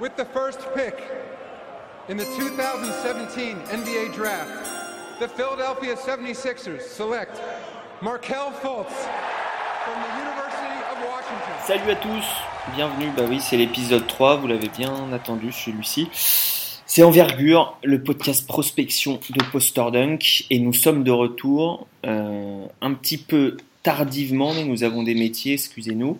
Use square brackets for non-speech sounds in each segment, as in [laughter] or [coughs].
With the first pick in the 2017 NBA Draft, the Philadelphia 76ers select Markel Fultz from the University of Washington. Salut à tous, bienvenue, bah oui c'est l'épisode 3, vous l'avez bien attendu celui-ci. C'est Envergure, le podcast prospection de Poster Dunk, et nous sommes de retour euh, un petit peu tardivement, mais nous avons des métiers, excusez-nous.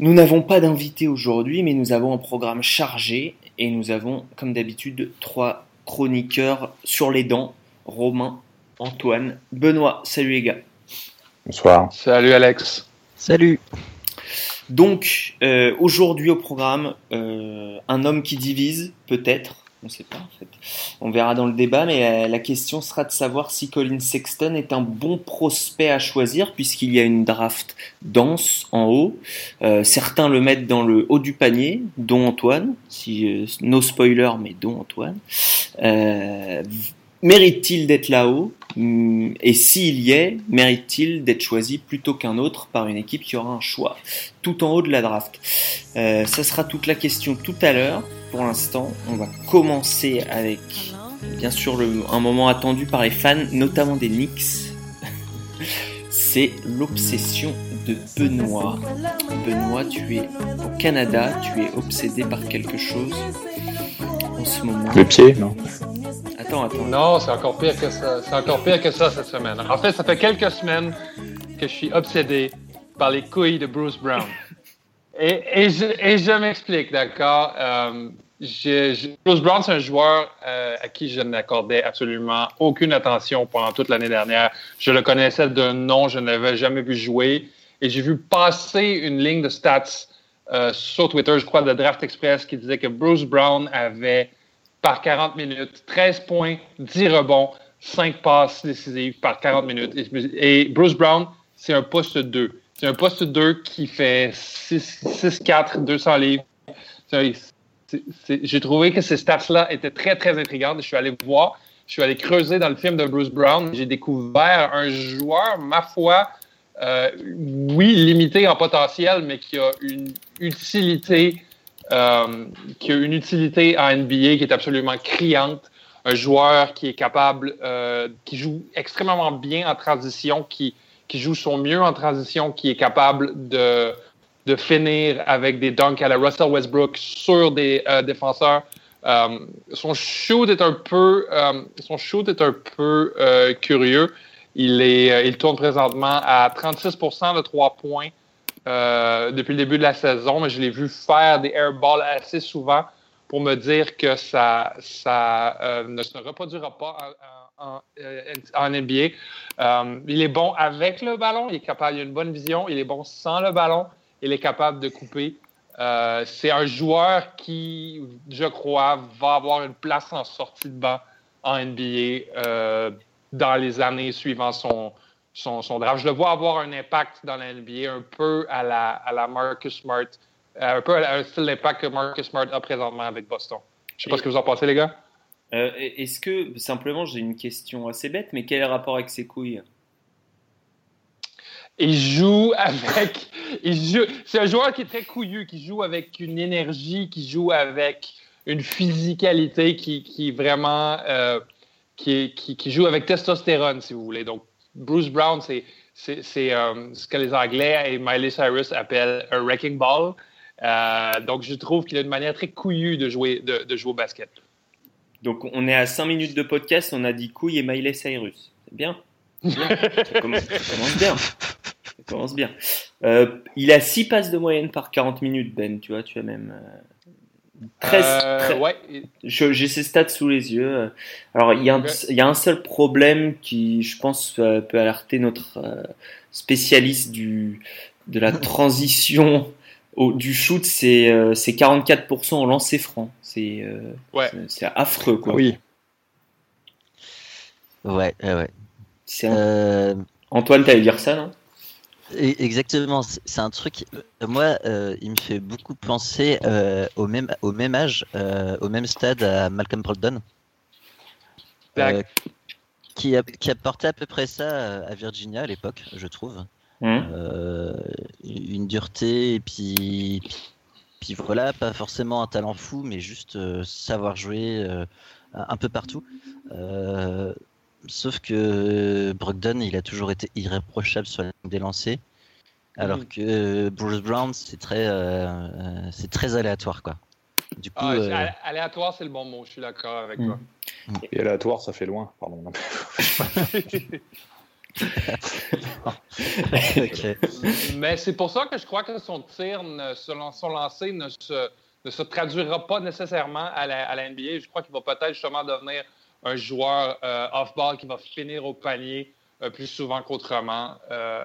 Nous n'avons pas d'invité aujourd'hui, mais nous avons un programme chargé, et nous avons, comme d'habitude, trois chroniqueurs sur les dents, Romain, Antoine, Benoît. Salut les gars. Bonsoir. Salut Alex. Salut. Donc, euh, aujourd'hui au programme, euh, un homme qui divise, peut-être, on ne sait pas en fait. On verra dans le débat, mais euh, la question sera de savoir si Colin Sexton est un bon prospect à choisir, puisqu'il y a une draft dense en haut. Euh, certains le mettent dans le haut du panier, dont Antoine, si euh, no spoiler, mais dont Antoine. Mérite-t-il d'être là-haut? Hum, Et s'il y est, mérite-t-il d'être choisi plutôt qu'un autre par une équipe qui aura un choix? Tout en haut de la draft Euh, Ça sera toute la question tout à l'heure. Pour l'instant, on va commencer avec, bien sûr, un moment attendu par les fans, notamment des Knicks. [laughs] C'est l'obsession de Benoît. Benoît, tu es au Canada, tu es obsédé par quelque chose en ce moment. Non Attends, attends. Non, c'est encore pire que ça. C'est encore pire que ça cette semaine. En fait, ça fait quelques semaines que je suis obsédé par les couilles de Bruce Brown. [laughs] Et, et je, et je m'explique, d'accord? Euh, je- je- Bruce Brown, c'est un joueur euh, à qui je n'accordais absolument aucune attention pendant toute l'année dernière. Je le connaissais d'un nom, je ne l'avais jamais vu jouer. Et j'ai vu passer une ligne de stats euh, sur Twitter, je crois, de Draft Express, qui disait que Bruce Brown avait par 40 minutes, 13 points, 10 rebonds, 5 passes décisives par 40 minutes. Et, Bruce Brown, c'est un poste 2. C'est un poste 2 qui fait 6-4, 200 livres. J'ai trouvé que ces stats-là étaient très, très intrigantes. Je suis allé voir, je suis allé creuser dans le film de Bruce Brown. J'ai découvert un joueur, ma foi, euh, oui, limité en potentiel, mais qui a une utilité euh, qui a une utilité en NBA qui est absolument criante. Un joueur qui est capable, euh, qui joue extrêmement bien en transition, qui, joue son mieux en transition, qui est capable de, finir avec des dunks à la Russell Westbrook sur des euh, défenseurs. Son shoot est un peu, son shoot est un peu curieux. Il, est, il tourne présentement à 36% de trois points euh, depuis le début de la saison, mais je l'ai vu faire des airballs assez souvent pour me dire que ça, euh, ne se reproduira pas en, NBA. Euh, il est bon avec le ballon, il est capable, il a une bonne vision, il est bon sans le ballon, il est capable de couper. C'est un joueur qui, je crois, va avoir une place en sortie de banc en NBA dans les années suivant son, son, son draft. Je le vois avoir un impact dans la NBA un peu à la, à la Marcus Smart, euh, un peu à un style d'impact que Marcus Smart a présentement avec Boston. Je sais pas ce que vous en pensez, les gars. Euh, Est-ce que, simplement, j'ai une question assez bête, mais quel est le rapport avec ses couilles? Il joue avec. Il joue, c'est un joueur qui est très couillu, qui joue avec une énergie, qui joue avec une physicalité qui, qui vraiment. euh, qui, qui, qui joue avec testostérone, si vous voulez. Donc, Bruce Brown, c'est, euh, ce que les Anglais et Miley Cyrus appellent un wrecking ball. Euh, donc, je trouve qu'il a une manière très couillue de jouer, de, de jouer au basket. Donc, on est à 5 minutes de podcast, on a dit couilles et Miley Cyrus. C'est bien. Bien. ça, commence, bien. Ça commence bien. Euh, il a 6 passes de moyenne par 40 minutes, Ben, tu vois, tu as même. Euh, 13, Euh, 13 ouais. Je- J'ai ses stats sous les yeux. Alors, il y, a un, Ok. il y a un seul problème qui, je pense, euh, peut alerter notre euh, spécialiste du, de la [laughs] transition au, du shoot, c'est euh, c'est 44% au lancer franc. C'est euh, Ouais. c'est- c'est affreux, quoi. Oui. Ouais, ouais, ouais. C'est un- Euh, Antoine, t'allais dire ça, non? Exactement, c'est un truc. euh, Moi, euh, il me fait beaucoup penser euh, au même au même âge, euh, au même stade à Malcolm Brogdon, qui a qui a porté à peu près ça à Virginia à l'époque, je trouve. Euh, une dureté et puis puis voilà, pas forcément un talent fou, mais juste savoir jouer un peu partout. Sauf que Brogdon, il a toujours été irréprochable sur la des lancers. Alors mm. que Bruce Brown, c'est très, c'est très aléatoire, quoi. Du coup, ah, aléatoire, c'est le bon mot. Je suis d'accord avec mm. toi. Et aléatoire, ça fait loin. Pardon. [laughs] [laughs] Mais c'est pour ça que je crois que son tir, son lancer ne se, ne se traduira pas nécessairement à la, à la NBA. Je crois qu'il va peut-être justement devenir un joueur euh, off-ball qui va finir au panier euh, plus souvent qu'autrement euh,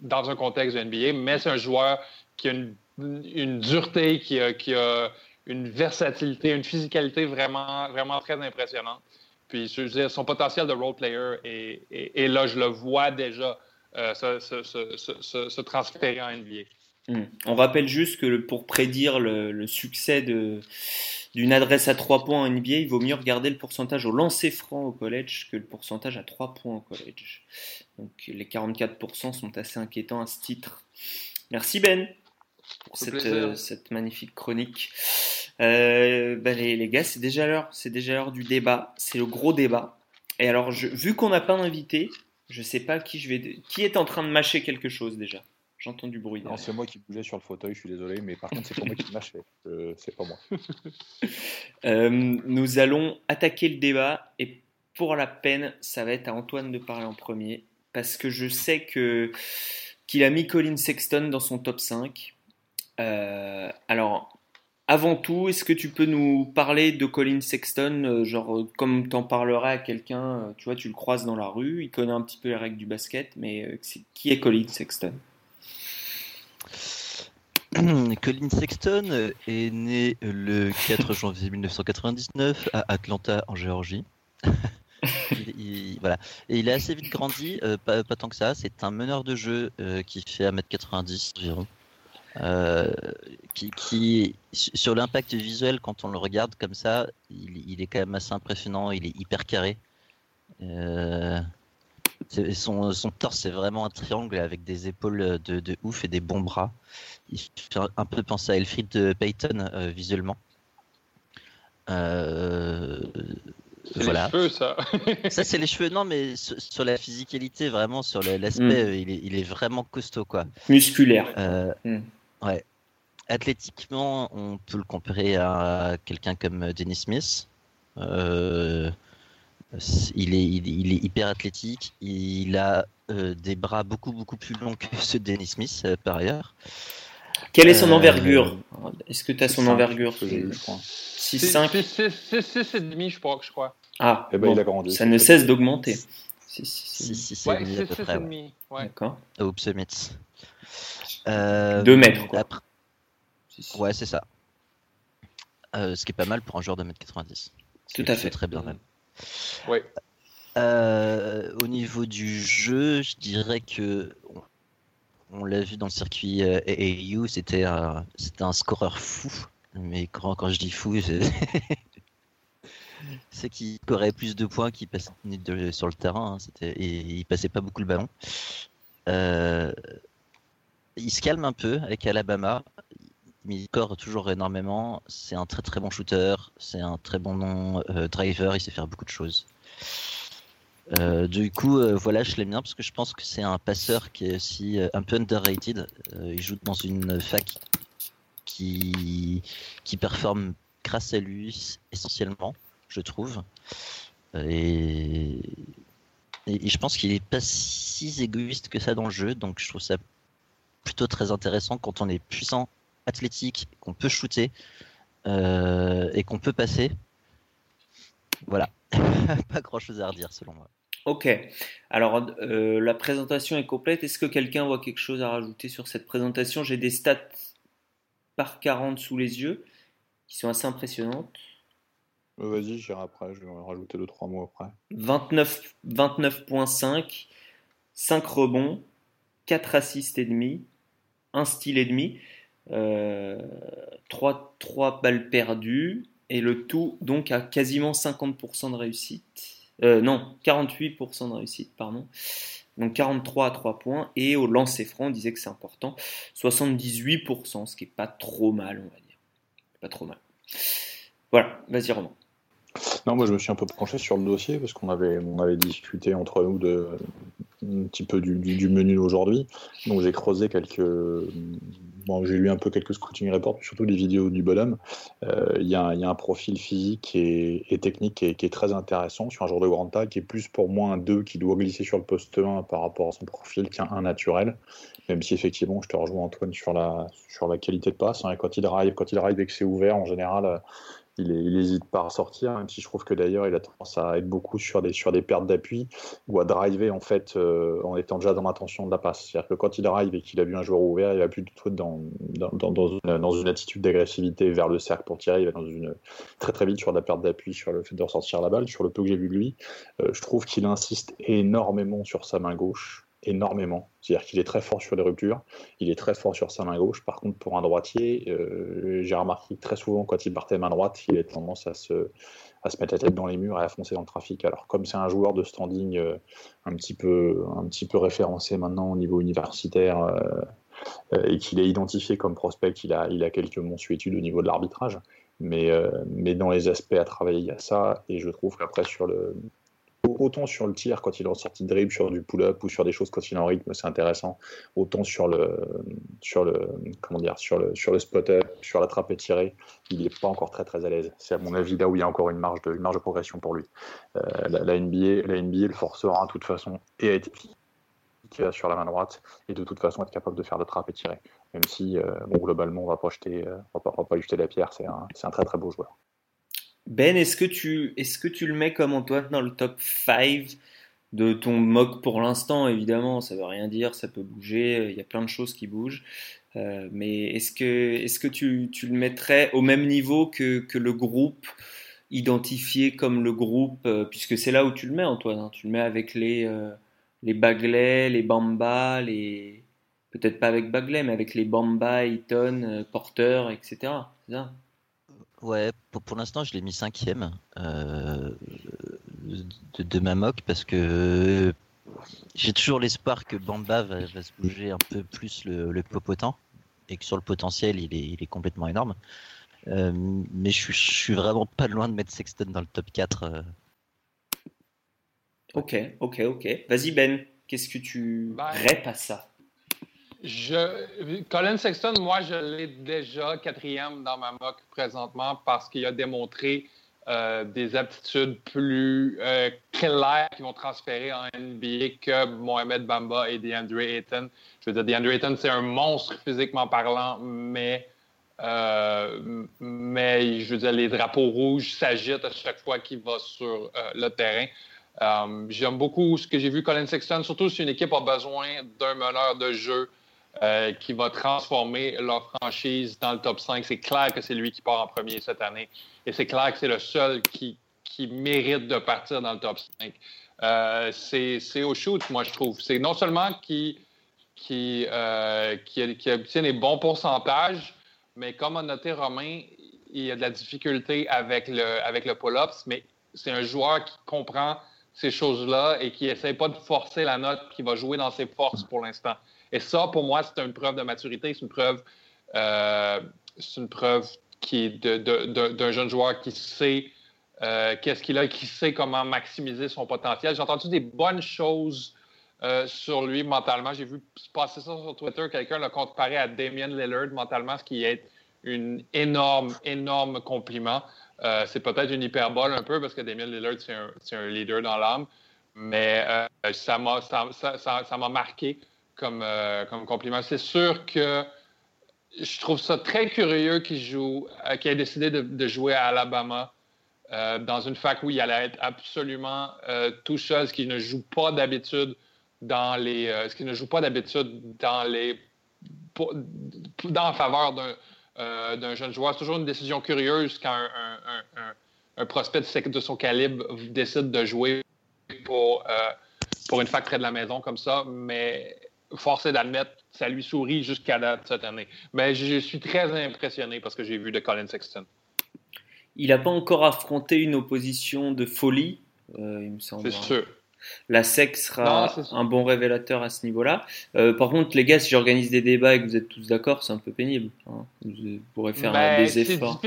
dans un contexte de NBA. Mais c'est un joueur qui a une, dureté, qui a, une versatilité, une physicalité vraiment, vraiment très impressionnante. Puis, je veux dire, son potentiel de role player est, là, je le vois déjà se, transférer en NBA. Hmm. On rappelle juste que pour prédire le, succès d'une adresse à 3 points en NBA, il vaut mieux regarder le pourcentage au lancer franc au collège que le pourcentage à 3 points au collège. Donc les 44% sont assez inquiétants à ce titre. Merci Ben pour cette, euh, magnifique chronique. Euh, bah, les, gars, c'est déjà l'heure, c'est déjà l'heure du débat. C'est le gros débat. Et alors, vu qu'on n'a pas d'invité, je sais pas qui je vais, qui est en train de mâcher quelque chose déjà. J'entends du bruit. Non, c'est moi qui bougeais sur le fauteuil, je suis désolé, mais par contre, c'est pas moi qui mâchais. [laughs] Euh, c'est pas moi. [laughs] Euh, nous allons attaquer le débat et pour la peine, ça va être à Antoine de parler en premier parce que je sais que qu'il a mis Colin Sexton dans son top 5. Euh, alors, avant tout, est-ce que tu peux nous parler de Colin Sexton, genre comme t'en parlerais à quelqu'un, tu vois, tu le croises dans la rue, il connaît un petit peu les règles du basket, mais qui est Colin Sexton? Colin Sexton est né le 4 [laughs] janvier 1999 à Atlanta, en Géorgie. [laughs] il, voilà. Et il a assez vite grandi, euh, pas, tant que ça. C'est un meneur de jeu euh, qui fait 1m90 environ. Euh, qui, sur l'impact visuel, quand on le regarde comme ça, il, est quand même assez impressionnant. Il est hyper carré. Son, son, torse, c'est vraiment un triangle avec des épaules de, de, ouf et des bons bras il fait un peu penser à Elfried Payton euh, visuellement. Euh, c'est les cheveux, ça. [laughs] ça, c'est les cheveux. Non, mais sur, la physicalité, vraiment, sur l'aspect, mm. il, est, vraiment costaud, quoi. Musculaire. Euh, mm. Ouais. Athlétiquement, on peut le comparer à quelqu'un comme Dennis Smith. Il, est, il, est, hyper athlétique. Il a des bras beaucoup, beaucoup plus longs que ceux de Dennis Smith, par ailleurs. Quelle est son euh, envergure Est-ce que tu as son envergure 6,5 6,5 je crois. Je crois. Ah, eh ben, il a grandi. Ça ne cesse d'augmenter. 6,5 ouais. D'accord. Oups, Mitz. 2 euh, mètres. Quoi. Ouais, c'est ça. Euh, ce qui est pas mal pour un joueur de 1m90. Tout à fait. Très bien même. Ouais. Euh, au niveau du jeu, je dirais que on l'a vu dans le circuit euh, AAU, c'était un, un scoreur fou. Mais quand, je dis fou, [laughs] c'est qu'il scorait plus de points qu'il passait sur le terrain. Hein, c'était, et il passait pas beaucoup le ballon. Euh, il se calme un peu avec Alabama. Il score toujours énormément. C'est un très très bon shooter. C'est un très bon euh, driver. Il sait faire beaucoup de choses. Euh, du coup, euh, voilà, je l'aime bien parce que je pense que c'est un passeur qui est aussi un peu underrated. il joue dans une fac qui, qui performe grâce à lui essentiellement, je trouve. Et, et, je pense qu'il est pas si égoïste que ça dans le jeu, donc je trouve ça plutôt très intéressant quand on est puissant, athlétique, qu'on peut shooter et qu'on peut passer. Voilà, [laughs] pas grand chose à redire selon moi. Ok. Alors, euh, la présentation est complète. Est-ce que quelqu'un voit quelque chose à rajouter sur cette présentation? J'ai des stats par 40 sous les yeux qui sont assez impressionnantes. Euh, vas-y, j'irai après. Je vais rajouter 2-3 mots après. 29, 29.5, 5 rebonds, 4 assists et demi, 1 style et demi, 3, euh, 3 balles perdues et le tout donc à quasiment 50% de réussite. Euh, non, 48% de réussite, pardon. Donc 43 à 3 points. Et au lancer franc, on disait que c'est important. 78%, ce qui est pas trop mal, on va dire. pas trop mal. Voilà, vas-y Romain. Non, moi je me suis un peu penché sur le dossier parce qu'on avait, on avait discuté entre nous de un petit peu du, du, menu d'aujourd'hui. Donc j'ai creusé quelques. Bon, j'ai lu un peu quelques scouting reports, surtout les vidéos du bonhomme. Euh, il y, y, a un profil physique et, technique qui est, très intéressant sur un joueur de grande taille, qui est plus pour moi un 2 qui doit glisser sur le poste 1 par rapport à son profil qu'un 1 naturel. Même si effectivement, je te rejoins Antoine sur la, sur la qualité de passe. Hein, quand il arrive, quand il arrive et que c'est ouvert, en général, il n'hésite pas à sortir, même si je trouve que d'ailleurs il a tendance à être beaucoup sur des, sur des pertes d'appui ou à driver en fait euh, en étant déjà dans l'intention de la passe. C'est-à-dire que quand il drive et qu'il a vu un joueur ouvert, il va plus du tout dans, dans, dans une, attitude d'agressivité vers le cercle pour tirer, il va dans une, très très vite sur la perte d'appui, sur le fait de ressortir la balle. Sur le peu que j'ai vu de lui, euh, je trouve qu'il insiste énormément sur sa main gauche énormément. C'est-à-dire qu'il est très fort sur les ruptures, il est très fort sur sa main gauche. Par contre, pour un droitier, euh, j'ai remarqué très souvent, quand il partait main droite, il a tendance à se, à se mettre la tête dans les murs et à foncer dans le trafic. Alors, comme c'est un joueur de standing euh, un, petit peu, un petit peu référencé maintenant au niveau universitaire euh, et qu'il est identifié comme prospect, il a, il a quelques mensuétudes au niveau de l'arbitrage. Mais, mais dans les aspects à travailler, il y a ça. Et je trouve qu'après, sur le, autant sur le tir quand il est en sortie de dribble, sur du pull-up ou sur des choses quand il est en rythme, c'est intéressant. Autant sur le, sur le, comment dire, sur le, sur le spot-up, sur la trappe et tirée, il n'est pas encore très très à l'aise. C'est à mon avis là où il y a encore une marge de, marge de progression pour lui. Euh, la, la, NBA, la NBA le forcera de toute façon et à être sur la main droite et de toute façon être capable de faire de trappe et tirer. Même si, euh, bon, globalement, on va euh, va pas, on va pas jeter la pierre. C'est un, un très très beau joueur. Ben, est-ce que, tu, est-ce que tu le mets comme Antoine dans le top 5 de ton mock pour l'instant? Évidemment, ça veut rien dire, ça peut bouger, il y a plein de choses qui bougent. Euh, mais est-ce que, est-ce que tu, tu, le mettrais au même niveau que, que, le groupe identifié comme le groupe euh, Puisque c'est là où tu le mets, Antoine. Hein, tu le mets avec les, euh, les Bagley, les Bamba, les. Peut-être pas avec Bagley, mais avec les Bamba, Eaton, euh, Porter, etc. C'est ça? Ouais, pour, pour l'instant, je l'ai mis cinquième euh, de, de, ma mock parce que j'ai toujours l'espoir que Bamba va, va, se bouger un peu plus le, le popotant et que sur le potentiel, il est, il est complètement énorme. Euh, mais je suis, je suis vraiment pas loin de mettre Sexton dans le top 4. Euh. Ok, ok, ok. Vas-y Ben, qu'est-ce que tu répes à ça? Je, Colin Sexton, moi, je l'ai déjà quatrième dans ma mock présentement parce qu'il a démontré euh, des aptitudes plus euh, claires qui vont transférer en NBA que Mohamed Bamba et DeAndre Ayton. Je veux dire, DeAndre Ayton, c'est un monstre physiquement parlant, mais, euh, mais je veux dire, les drapeaux rouges s'agitent à chaque fois qu'il va sur le terrain. J'aime beaucoup ce que j'ai vu Colin Sexton, surtout si une équipe a besoin d'un meneur de jeu euh, qui va transformer leur franchise dans le top 5. C'est clair que c'est lui qui part en premier cette année. Et c'est clair que c'est le seul qui, qui, mérite de partir dans le top 5. Euh, c'est au shoot, moi, je trouve. C'est non seulement qui, euh, obtient des bons pourcentages, mais comme a noté Romain, il y a de la difficulté avec le, avec le pull-ups, mais c'est un joueur qui comprend ces choses-là et qui essaie pas de forcer la note, qui va jouer dans ses forces pour l'instant. Et ça, pour moi, c'est une preuve de maturité, c'est une preuve, euh, c'est une preuve qui d'un jeune joueur qui sait euh, qu'est-ce qu'il a, qui sait comment maximiser son potentiel. J'ai entendu des bonnes choses euh, sur lui mentalement. J'ai vu passer ça sur Twitter. Quelqu'un l'a comparé à Damien Lillard mentalement, ce qui est une énorme, énorme compliment. C'est peut-être une hyperbole un peu parce que Damien Lillard, c'est un, un, leader dans l'âme, mais ça m'a ça, ça, ça, marqué comme, euh, comme compliment. C'est sûr que je trouve ça très curieux qu'il joue, qu'il ait décidé de, jouer à Alabama dans une fac où il allait être absolument tout seul, ce qui ne joue pas d'habitude dans les, ce qui ne joue pas d'habitude dans les, dans la faveur d'un euh, jeune joueur. C'est toujours une décision curieuse quand un, prospect de son calibre décide de jouer pour, euh, pour une fac près de la maison comme ça, mais force est d'admettre, ça lui sourit jusqu'à date cette année. Mais je suis très impressionné parce que j'ai vu de Colin Sexton. Il n'a pas encore affronté une opposition de folie, euh, il me semble. C'est sûr. La SEC sera Non, un bon révélateur à ce niveau-là. Euh, par contre, les gars, si j'organise des débats et que vous êtes tous d'accord, c'est un peu pénible. hein. Vous pourrez faire Ben, des efforts.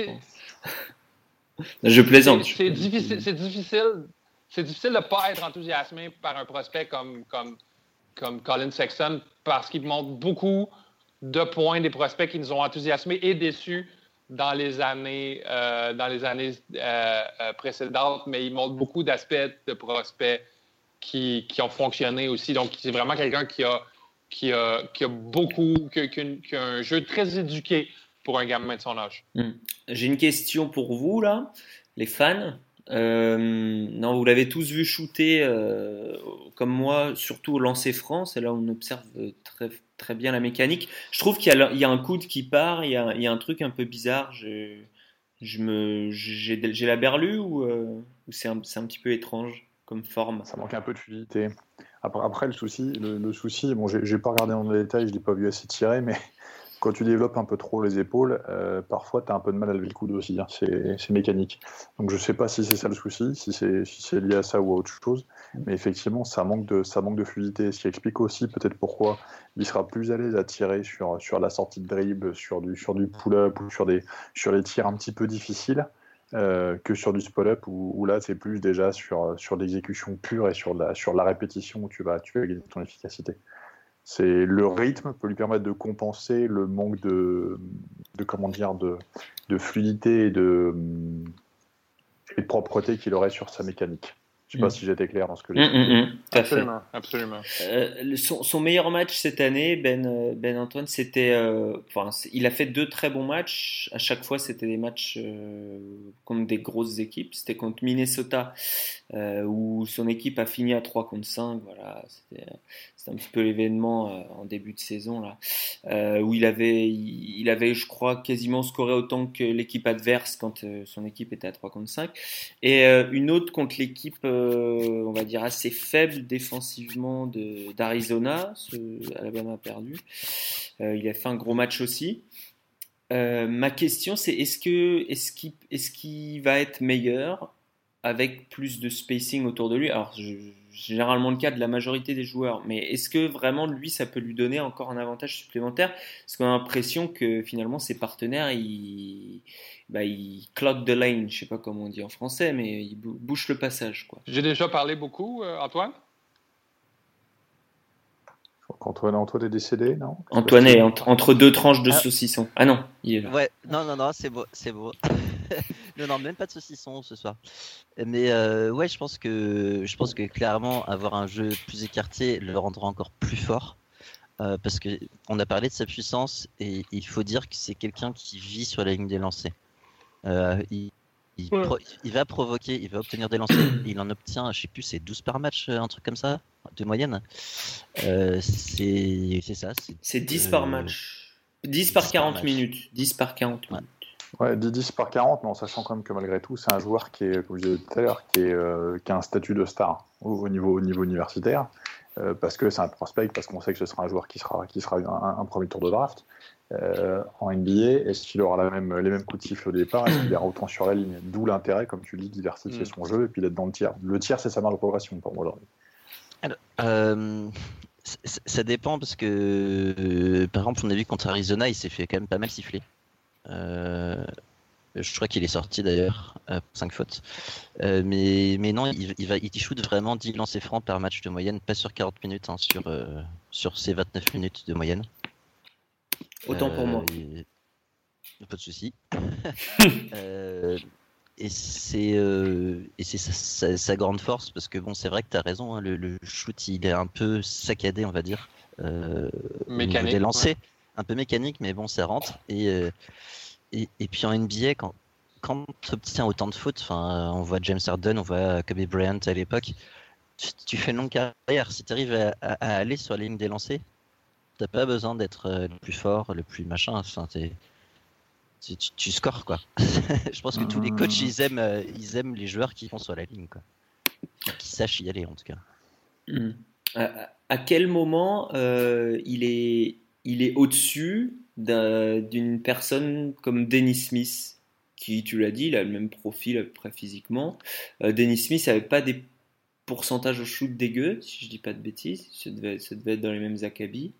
Je plaisante. C'est difficile, c'est difficile, c'est difficile de ne pas être enthousiasmé par un prospect comme, comme, comme Colin Sexton parce qu'il montre beaucoup de points des prospects qui nous ont enthousiasmés et déçus dans les années, euh, dans les années euh, euh, précédentes, mais il montre beaucoup d'aspects de prospects qui, qui ont fonctionné aussi. Donc, c'est vraiment quelqu'un qui a, qui, a, qui a beaucoup, qui a, un jeu très éduqué pour un gamin de son âge. J'ai une question pour vous, là, les fans. Euh, non, vous l'avez tous vu shooter euh, comme moi, surtout au lancer France, et là on observe très, très bien la mécanique. Je trouve qu'il y, a- un coude qui part, il y a, un truc un peu bizarre. Je, me, j'ai, la berlue ou, euh, c'est un, c'est petit peu étrange comme forme? Ça manque un peu de fluidité. Après, après, le souci, le, le souci, bon, j'ai pas regardé dans le détail, je l'ai pas vu assez tirer, mais quand tu développes un peu trop les épaules, euh, parfois tu as un peu de mal à lever le coude aussi. hein. C'est mécanique. Donc je sais pas si c'est ça le souci, si c'est lié à ça ou à autre chose, mais effectivement, ça manque de, ça manque de fluidité. Ce qui explique aussi peut-être pourquoi il sera plus à l'aise à tirer sur, sur la sortie de dribble, sur du, sur du pull-up ou sur, des, sur les tirs un petit peu difficiles. euh, que sur du spot-up où, où là c'est plus déjà sur, sur l'exécution pure et sur la, sur la répétition où tu vas, tu vas gagner ton efficacité. C'est le rythme peut lui permettre de compenser le manque de, de comment dire de, de fluidité et de, et de propreté qu'il aurait sur sa mécanique. Je sais pas Mm. si j'étais clair dans ce que j'ai hum, tout à fait. Absolument, absolument. Euh, son, son meilleur match cette année, Ben, euh, ben Antoine, c'était. euh, enfin, il a fait deux très bons matchs. À chaque fois, c'était des matchs euh, contre des grosses équipes. C'était contre Minnesota, euh, où son équipe a fini à 3 contre 5. Voilà, c'était c'était un petit peu l'événement euh, en début de saison, là, euh, où il avait, il, il avait, je crois, quasiment scoré autant que l'équipe adverse quand euh, son équipe était à 3 contre 5. Et euh, une autre contre l'équipe, euh, on va dire, assez faible défensivement d'Arizona. Alabama a perdu. Euh, il a fait un gros match aussi. Euh, ma question, c'est est-ce que est-ce qu'il qu'il va être meilleur avec plus de spacing autour de lui? Alors, je- généralement le cas de la majorité des joueurs, mais est-ce que vraiment lui, ça peut lui donner encore un avantage supplémentaire? Parce qu'on a l'impression que finalement ses partenaires, ils, bah, ils clog the lane, je sais pas comment on dit en français, mais ils bou- bouchent le passage, quoi. J'ai déjà parlé beaucoup, euh, Antoine? Antoine, Antoine est décédé, non? Antoine est entre, entre deux tranches de Ah. saucisson. Ah non, il est là. Ouais, non, non, non, c'est beau, c'est beau. [laughs] non, non, même pas de saucisson ce soir. Mais euh, ouais, je pense que je pense que clairement avoir un jeu plus écarté le rendra encore plus fort. Euh, parce que on a parlé de sa puissance et il faut dire que c'est quelqu'un qui vit sur la ligne des lancers. Euh, il, il, Ouais. pro- il va provoquer, il va obtenir des lancers. [coughs] il en obtient, je sais plus, c'est 12 par match, un truc comme ça, de moyenne. Euh, c'est c'est ça. c'est- C'est 10 Euh, par match. 10 par 10 par 40 match. minutes. 10 par 40 Ouais. minutes. Ouais, 10, 10 par 40, mais en sachant quand même que malgré tout, c'est un joueur qui est, comme je disais tout à l'heure, qui, est, euh, qui a un statut de star au, au niveau, au niveau universitaire, euh, parce que c'est un prospect, parce qu'on sait que ce sera un joueur qui sera, qui sera un, un premier tour de draft. Euh, en NBA, est-ce qu'il aura la même, les mêmes coups de siffle au départ? Est-ce qu'il ira autant sur la ligne? D'où l'intérêt, comme tu dis, de diversifier Mm. son jeu et puis d'être dans le tir. Le tir, c'est sa marge de progression pour moi aujourd'hui. Ça dépend parce que, euh, par exemple, on a vu contre Arizona, il s'est fait quand même pas mal siffler. Euh, je crois qu'il est sorti d'ailleurs, 5 fautes. Euh, mais, mais non, il, il va, il shoot vraiment 10 lancers francs par match de moyenne, pas sur 40 minutes, hein, sur, euh, sur ses 29 minutes de moyenne. Autant pour Euh, moi. il- Pas de souci. [laughs] Euh, et c'est euh, et c'est sa, sa- sa grande force parce que bon, c'est vrai que tu as raison. hein, le, le shoot, il est un peu saccadé, on va dire. euh, Mécanique, des lancers, un peu mécanique, mais bon, ça rentre. Et euh, et, puis en NBA, quand quand tu obtiens autant de fautes, enfin, on voit James Harden, on voit Kobe Bryant à l'époque. Tu, fais une longue carrière. Si tu arrives à, aller sur la ligne des lancers, t'as pas besoin d'être euh, le plus fort, le plus machin. Enfin, tu, tu, scores quoi. [laughs] Je pense que tous les coachs ils aiment, euh, ils aiment les joueurs qui vont sur la ligne quoi, qui sachent y aller en tout cas. Hmm. À, quel moment euh, il est, il est au-dessus d'un- d'une personne comme Dennis Smith, qui, tu l'as dit, il a le même profil à peu près physiquement. Euh, Dennis Smith n'avait pas des pourcentage au shoot dégueu, si je dis pas de bêtises. Ça devait, être dans les mêmes acabits.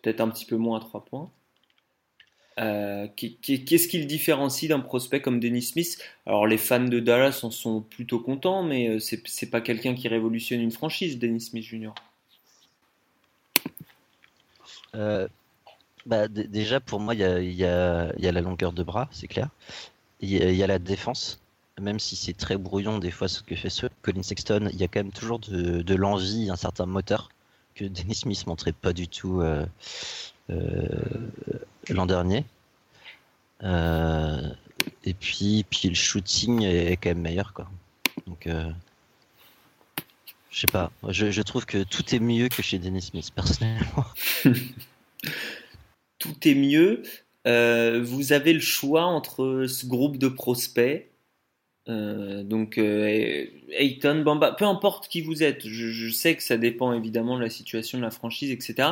Peut-être un petit peu moins à 3 points. Euh, qu'est-ce qui différencie d'un prospect comme Dennis Smith? Alors les fans de Dallas en sont plutôt contents, mais euh, c'est pas quelqu'un qui révolutionne une franchise, Dennis Smith Jr. Euh, bah, déjà pour moi il y a, la longueur de bras, c'est clair. Il y, a la défense, même si c'est très brouillon des fois ce que fait ce Colin Sexton, il y a quand même toujours de, l'envie, un certain moteur que Dennis Smith montrait pas du tout euh, l'an dernier. Euh, et puis, puis le shooting est, quand même meilleur. Quoi. Donc, euh, je sais pas. Je, trouve que tout est mieux que chez Dennis Smith, personnellement. [laughs] tout est mieux. vous avez le choix entre ce groupe de prospects euh, donc euh, Ayton, Bamba, peu importe qui vous êtes, je, sais que ça dépend évidemment de la situation de la franchise, etc.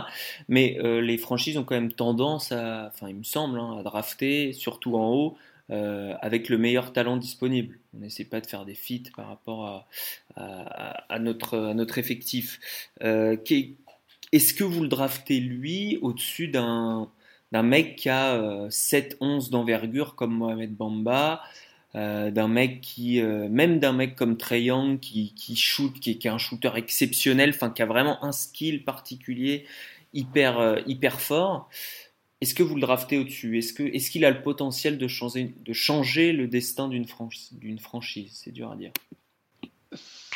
Mais euh, les franchises ont quand même tendance à, enfin il me semble, hein, à drafter, surtout en haut, avec le meilleur talent disponible. On n'essaie pas de faire des feats par rapport à, notre, effectif. Est-ce que vous le draftez lui au-dessus d'un mec qui a 7-11 d'envergure comme Mohamed Bamba euh, d'un mec qui, euh, même d'un mec comme Trey Young qui, qui qui, est un shooter exceptionnel, enfin qui a vraiment un skill particulier hyper, euh, hyper fort. Est-ce que vous le draftez au-dessus? Est-ce qu'il a le potentiel de changer, de changer le destin d'une, franchise? C'est dur à dire.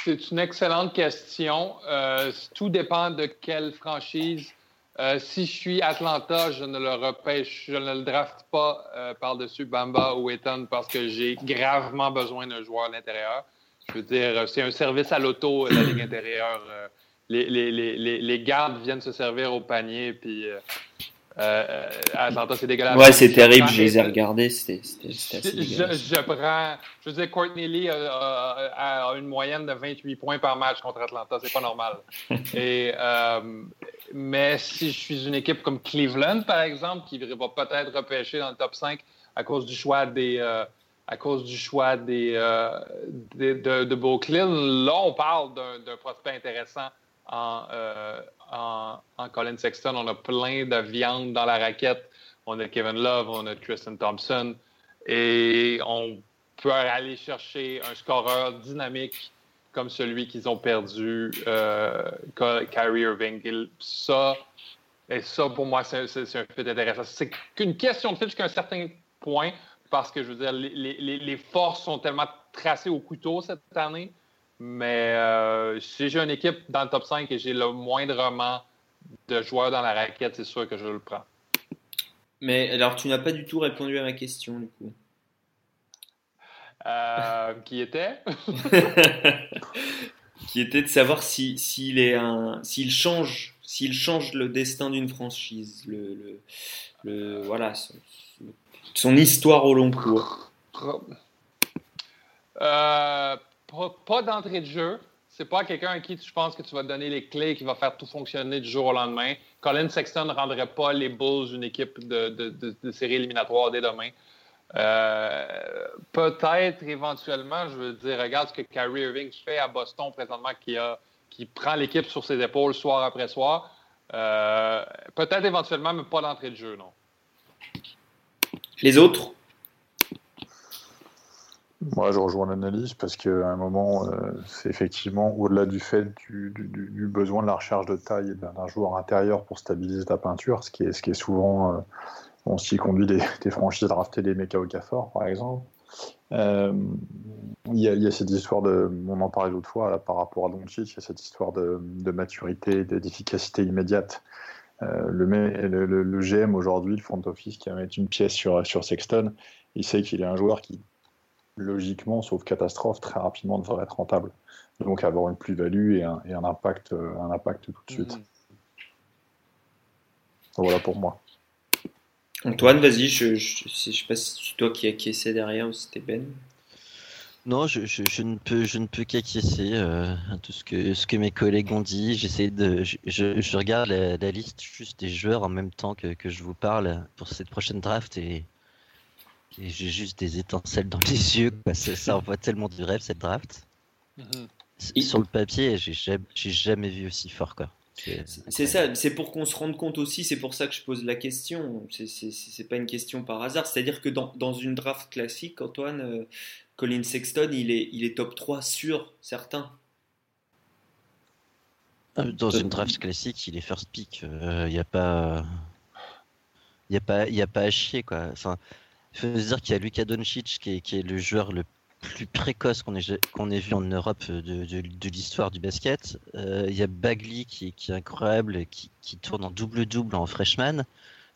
C'est une excellente question. tout dépend de quelle franchise euh, si je suis Atlanta, je ne le repêche, je ne le draft pas euh, par-dessus Bamba ou Eton parce que j'ai gravement besoin d'un joueur à l'intérieur. Je veux dire, c'est un service à l'auto, la ligue intérieure. Euh, les, les, les, les, gardes viennent se servir au panier, puis euh, Atlanta, c'est dégueulasse. Ouais, c'est terrible, je les ai regardés, c'était assez je, je, prends, je veux dire, Courtney Lee a, une moyenne de 28 points par match contre Atlanta, c'est pas normal. [laughs] Et, euh, mais si je suis une équipe comme Cleveland, par exemple, qui va peut-être repêcher dans le top 5 à cause du choix des, euh, à cause du choix des, euh, de, de Brooklyn, là, on parle d'un prospect intéressant en, euh, en, Colin Sexton. On a plein de viande dans la raquette. On a Kevin Love, on a Tristan Thompson. Et on peut aller chercher un scoreur dynamique comme celui qu'ils ont perdu, euh, Kyrie Irving. Ça, pour moi, c'est un fait intéressant. C'est qu'une question de fit jusqu'à un certain point, parce que, je veux dire, les forces sont tellement tracées au couteau cette année mais euh, si j'ai une équipe dans le top 5 et j'ai le moindrement de joueurs dans la raquette, c'est sûr que je le prends. Mais alors, tu n'as pas du tout répondu à ma question, du coup. Euh, [laughs] qui était? [laughs] Qui était de savoir s'il si, est un, s'il change, s'il change le destin d'une franchise, le, le, voilà, son, histoire au long cours. Euh, pas, d'entrée de jeu. C'est pas quelqu'un à qui je pense que tu vas donner les clés qui va faire tout fonctionner du jour au lendemain. Colin Sexton ne rendrait pas les Bulls une équipe de, série éliminatoire dès demain. Euh, peut-être éventuellement, je veux dire, regarde ce que Kyrie Irving fait à Boston présentement, qui, a, qui prend l'équipe sur ses épaules soir après soir. Euh, peut-être éventuellement, mais pas d'entrée de jeu, non. Les autres? Moi, je rejoins l'analyse parce qu'à un moment, euh, c'est effectivement au-delà du fait du, besoin de la recherche de taille d'un joueur intérieur pour stabiliser ta peinture, ce qui est, ce qui est souvent, euh, on s'y conduit des, [laughs] des, franchises à rafter des mecs Okafor, par exemple. Euh, il y, a cette histoire de, on en parlait l'autre fois par rapport à Doncic, il y a cette histoire de, maturité, d'efficacité immédiate. Le, le, le, GM aujourd'hui, le front office qui va mettre une pièce sur, sur Sexton, il sait qu'il est un joueur qui logiquement, sauf catastrophe, très rapidement devrait être rentable. Donc avoir une plus-value et un, impact, euh, un impact tout de suite. Mhm. Voilà pour moi. Antoine, vas-y, je ne sais pas si c'est toi qui acquiesçais derrière ou si c'était Ben. Non, je, ne peux, je ne peux qu'acquiescer euh, à tout ce que, ce que mes collègues ont dit. J'essaie de, je, regarde la, liste juste des joueurs en même temps que, que je vous parle pour cette prochaine draft et j'ai juste des étincelles dans les yeux. Ça, envoie tellement du rêve cette draft. Mhm. Sur le papier, j'ai jamais, jamais vu aussi fort. Quoi. C'est ça, c'est pour qu'on se rende compte aussi, c'est pour ça que je pose la question. C'est pas une question par hasard. C'est-à-dire que dans, dans, une draft classique, Antoine, euh, Colin Sexton, il est, il est top 3 sur certains. Ah, dans une draft classique, il est first pick. Il euh, n'y a pas. Il n'y a, pas, y a pas à chier. Quoi. Enfin, il faut se dire qu'il y a Luka Doncic qui est, qui est le joueur le plus précoce qu'on ait, qu'on ait vu en Europe de, de, l'histoire du basket. Euh, il y a Bagley qui, qui est incroyable, qui, qui tourne en double-double en freshman.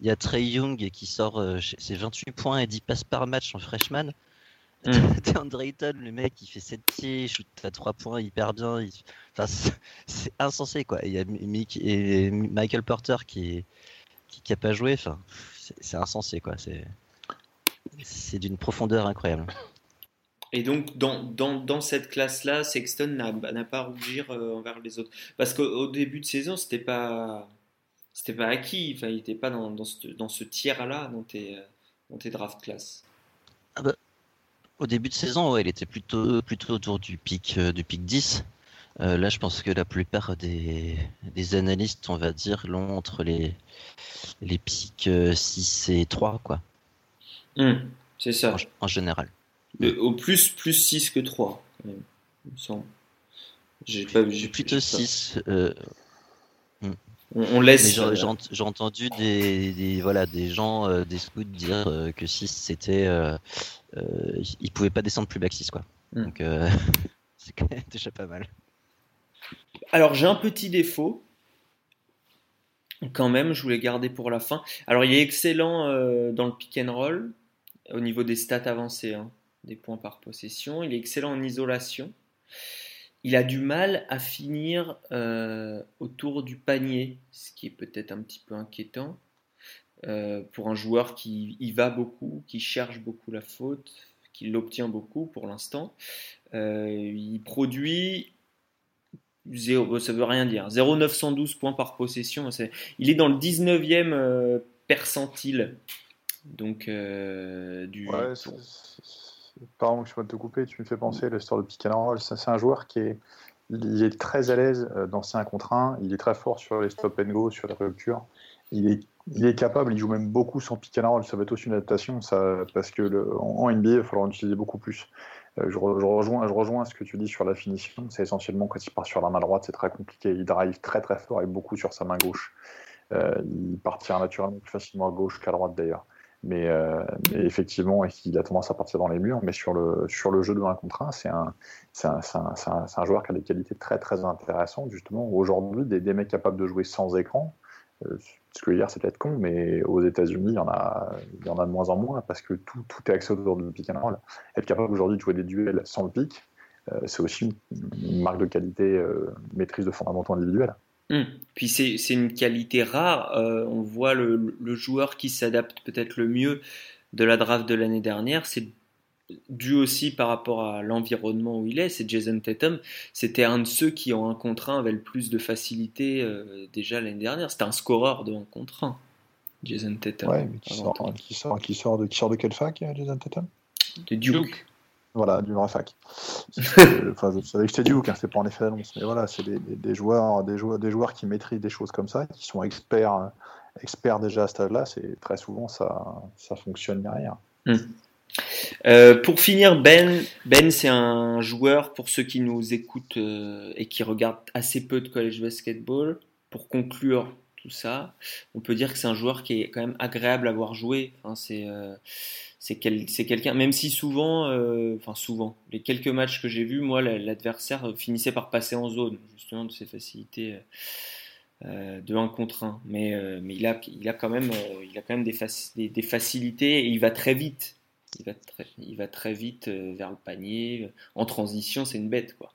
Il y a Trey Young qui sort euh, ses 28 points et 10 passes par match en freshman. Mm. [laughs] Ayton, le mec, il fait 7 pieds, il shoot à 3 points hyper bien. Enfin, c'est insensé, quoi. Il y a Mick et Michael Porter qui, qui, qui a pas joué. Enfin, c'est insensé, quoi. C'est d'une profondeur incroyable. Et donc, dans, dans, dans cette classe-là, Sexton n'a pas à rougir euh, envers les autres. Parce qu'au début de saison, c'était pas c'était pas acquis. Enfin, il n'était pas dans, dans ce, dans ce tiers-là dans tes, dans tes draft classes. Ah bah, au début de saison, ouais, il était plutôt, plutôt autour du pic, euh, du pic 10. Euh, là, je pense que la plupart des, des analystes, on va dire, l'ont entre les, les pics 6 et 3, quoi. Hmm, c'est ça. en général au plus, plus 6 que 3, quand même, il me semble. J'ai pas J'ai plutôt 6. Euh... Hmm. On, laisse. Euh, j'ai entendu des, des, voilà, des gens, euh, des scouts dire euh, que 6 c'était. ils pouvaient pas descendre plus bas que 6, quoi. Hmm. Donc [laughs] c'est quand même déjà pas mal. Alors j'ai un petit défaut. Quand même, je voulais garder pour la fin. Alors il est excellent dans le pick and roll au niveau des stats avancées. Hein des points par possession. Il est excellent en isolation. Il a du mal à finir euh, autour du panier, ce qui est peut-être un petit peu inquiétant euh, pour un joueur qui y va beaucoup, qui cherche beaucoup la faute, qui l'obtient beaucoup pour l'instant. Euh, il produit 0, ça veut rien dire. 0,912 points par possession. il est dans le 19e percentile. Donc, du, pardon que je peux te couper, tu me fais penser l'histoire de pick and roll. C'est un joueur qui est, il est très à l'aise euh, dans 5 contre 1. Il est très fort sur les stop and go, sur la rupture. Il est, il est capable, il joue même beaucoup sans pick and roll. Ça va être aussi une adaptation, ça, parce que le, en, NBA, il va falloir en utiliser beaucoup plus. Euh, je, rejoins, je rejoins ce que tu dis sur la finition. C'est essentiellement quand il part sur la main droite, c'est très compliqué. Il drive très très fort et beaucoup sur sa main gauche. Euh, il partira naturellement plus facilement à gauche qu'à droite d'ailleurs. Mais, euh, mais, effectivement, il a tendance à partir dans les murs. Mais sur le, sur le jeu de 1 contre 1, c'est un, un, un, un, joueur qui a des qualités très très intéressantes. Justement, aujourd'hui, des, des, mecs capables de jouer sans écran, euh, ce que hier c'est peut-être con, mais aux États-Unis, il y, en a, il y en a de moins en moins parce que tout, tout est axé autour du pick and roll. Être capable aujourd'hui de jouer des duels sans le pick, euh, c'est aussi une, marque de qualité, euh, maîtrise de fondamentaux individuels. Hum. Puis c'est une qualité rare. Euh, on voit le, le joueur qui s'adapte peut-être le mieux de la draft de l'année dernière. C'est dû aussi par rapport à l'environnement où il est. C'est Jason Tatum. C'était un de ceux qui en un contre un avait le plus de facilité euh, déjà l'année dernière. C'était un scoreur de un contre un. Jason Tatum. Ouais, mais qui sort, qui, sort, qui, sort de, qui sort de quelle fac, Jason Tatum? De Duke. Voilà, du vrai fac. [laughs] enfin, je savais que c'était Duke, hein, c'est pas en effet annonce, mais voilà, c'est des, des, joueurs, des, joueurs, des joueurs qui maîtrisent des choses comme ça, qui sont experts, experts déjà à ce stade-là. C'est très souvent ça, ça fonctionne derrière. Hmm. Euh, pour finir, Ben, Ben c'est un joueur pour ceux qui nous écoutent euh, et qui regardent assez peu de college basketball. Pour conclure ça, on peut dire que c'est un joueur qui est quand même agréable à voir jouer. Euh, c'est quelqu'un, même si souvent, euh, enfin souvent, les quelques matchs que j'ai vus, moi, l'adversaire finissait par passer en zone, justement de ses facilités euh, de 1 contre 1. Mais, il, a, quand même, il a quand même des, facilités et il va très vite. Il va très vite vers le panier. En transition, c'est une bête, quoi.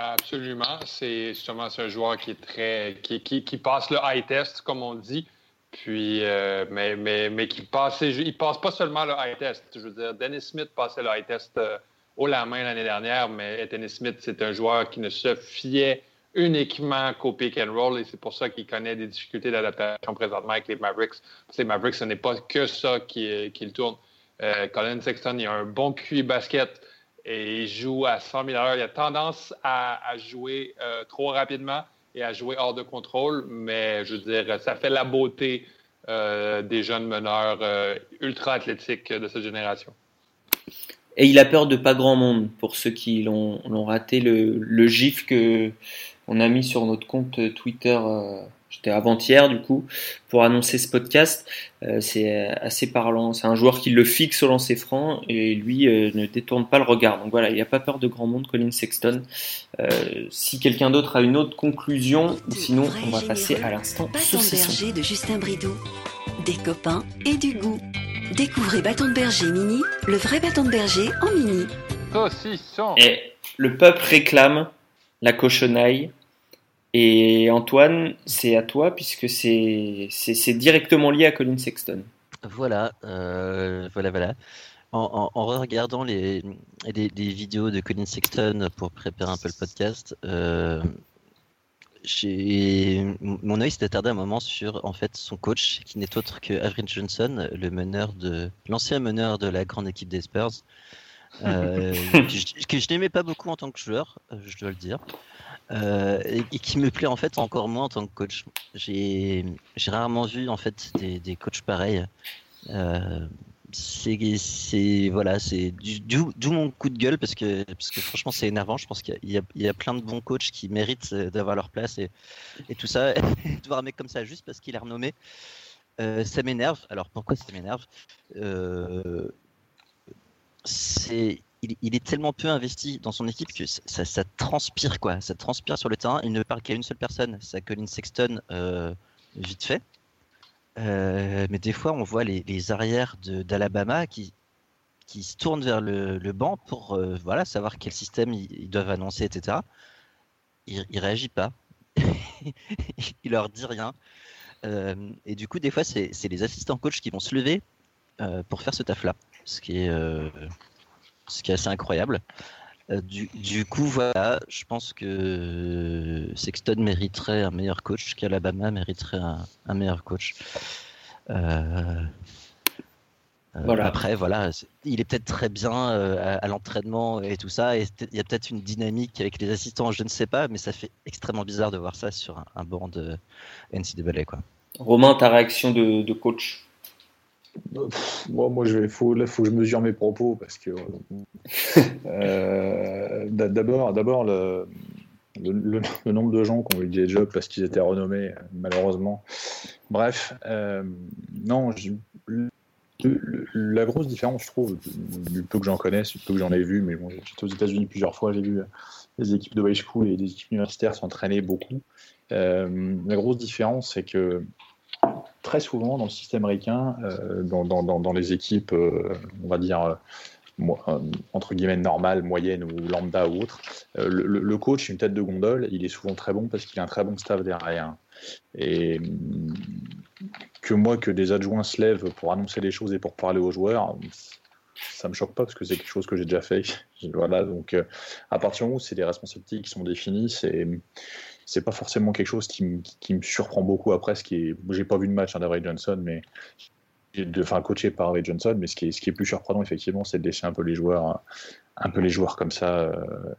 Absolument. C'est justement un joueur qui est très, qui, qui, qui passe le high test, comme on dit. Puis, euh, mais, mais, mais qui passait, il passe pas seulement le high test. Je veux dire, Dennis Smith passait le high test euh, haut la main l'année dernière, mais Dennis Smith, c'est un joueur qui ne se fiait uniquement qu'au pick and roll et c'est pour ça qu'il connaît des difficultés d'adaptation présentement avec les Mavericks. les Mavericks, ce n'est pas que ça qui, qui le tourne. Euh, Colin Sexton, il a un bon QI basket et il joue à 100 000 heures. Il a tendance à, jouer euh, trop rapidement et à jouer hors de contrôle, mais je veux dire, ça fait la beauté euh, des jeunes meneurs euh, ultra athlétiques de cette génération. Et il a peur de pas grand monde, pour ceux qui l'ont raté, le, le gif que on a mis sur notre compte Twitter J'étais avant-hier du coup pour annoncer ce podcast. Euh, c'est assez parlant. C'est un joueur qui le fixe au lancer franc et lui euh, ne détourne pas le regard. Donc voilà, il n'y a pas peur de grand monde, Colin Sexton. Euh, si quelqu'un d'autre a une autre conclusion, sinon on va passer à l'instant berger de Justin Bridou. Des copains et du goût. Découvrez Bâton de Berger Mini, le vrai bâton de berger en mini. Saucisson. Et le peuple réclame la cochonaille et Antoine, c'est à toi puisque c'est directement lié à Colin Sexton. Voilà, euh, voilà, voilà. En, regardant les, les, vidéos de Colin Sexton pour préparer un peu le podcast, euh, mon œil s'est attardé un moment sur en fait son coach qui n'est autre que Avery Johnson, le meneur de l'ancien meneur de la grande équipe des Spurs, euh, [laughs] que je, que je n'aimais pas beaucoup en tant que joueur, je dois le dire. Euh, et, qui me plaît en fait encore moins en tant que coach. J'ai rarement vu en fait des, des coachs pareils. Euh, c'est voilà, c'est d'où mon coup de gueule parce que parce que franchement c'est énervant. Je pense qu'il y, y, a plein de bons coachs qui méritent d'avoir leur place et, et tout ça. [laughs] de voir un mec comme ça juste parce qu'il est renommé, euh, ça m'énerve. Alors pourquoi ça m'énerve? Euh, C'est il, est tellement peu investi dans son équipe que ça, transpire quoi, ça transpire sur le terrain. Il ne parle qu'à une seule personne, c'est Colin Sexton, euh, vite fait. Euh, mais des fois, on voit les, arrières d'Alabama qui, qui se tournent vers le, banc pour euh, voilà savoir quel système ils, doivent annoncer, etc. Il, il réagit pas, [laughs] il leur dit rien. et du coup, des fois, c'est les assistants coach qui vont se lever pour faire ce taf-là, ce qui est ce qui est assez incroyable. Euh, du, coup, voilà, je pense que Sexton mériterait un meilleur coach, qu'Alabama mériterait un, meilleur coach. Euh, euh, voilà. Après, voilà, il est peut-être très bien à, l'entraînement et tout ça, et il y a peut-être une dynamique avec les assistants, je ne sais pas, mais ça fait extrêmement bizarre de voir ça sur un, banc de NCAA. Quoi. Romain, ta réaction de coach? Moi, il faut, faut que je mesure mes propos parce que euh, d'abord, d'abord le, le, nombre de gens qui ont eu des jobs parce qu'ils étaient renommés, malheureusement. Bref, euh, non, la grosse différence, je trouve, du peu que j'en connaisse, du peu que j'en ai vu, mais bon, j'étais aux États-Unis plusieurs fois, j'ai vu les équipes de high school et des équipes universitaires s'entraîner beaucoup. Euh, la grosse différence, c'est que très souvent dans le système américain, euh, dans, les équipes, euh, on va dire, euh, entre guillemets, normales, moyennes ou lambda ou autre, le, coach, une tête de gondole, il est souvent très bon parce qu'il a un très bon staff derrière. Et mm, que moi, que des adjoints se lèvent pour annoncer les choses et pour parler aux joueurs, ça me choque pas parce que c'est quelque chose que j'ai déjà fait. [laughs] voilà, donc à partir du moment où c'est des responsabilités qui sont définies, c'est c'est pas forcément quelque chose qui, me surprend beaucoup après. Ce qui est, j'ai pas vu de match hein, Johnson, mais de, enfin coaché par Avery Johnson, mais ce qui est, ce qui est plus surprenant effectivement, c'est de laisser un peu les joueurs, hein, un peu les joueurs comme ça euh,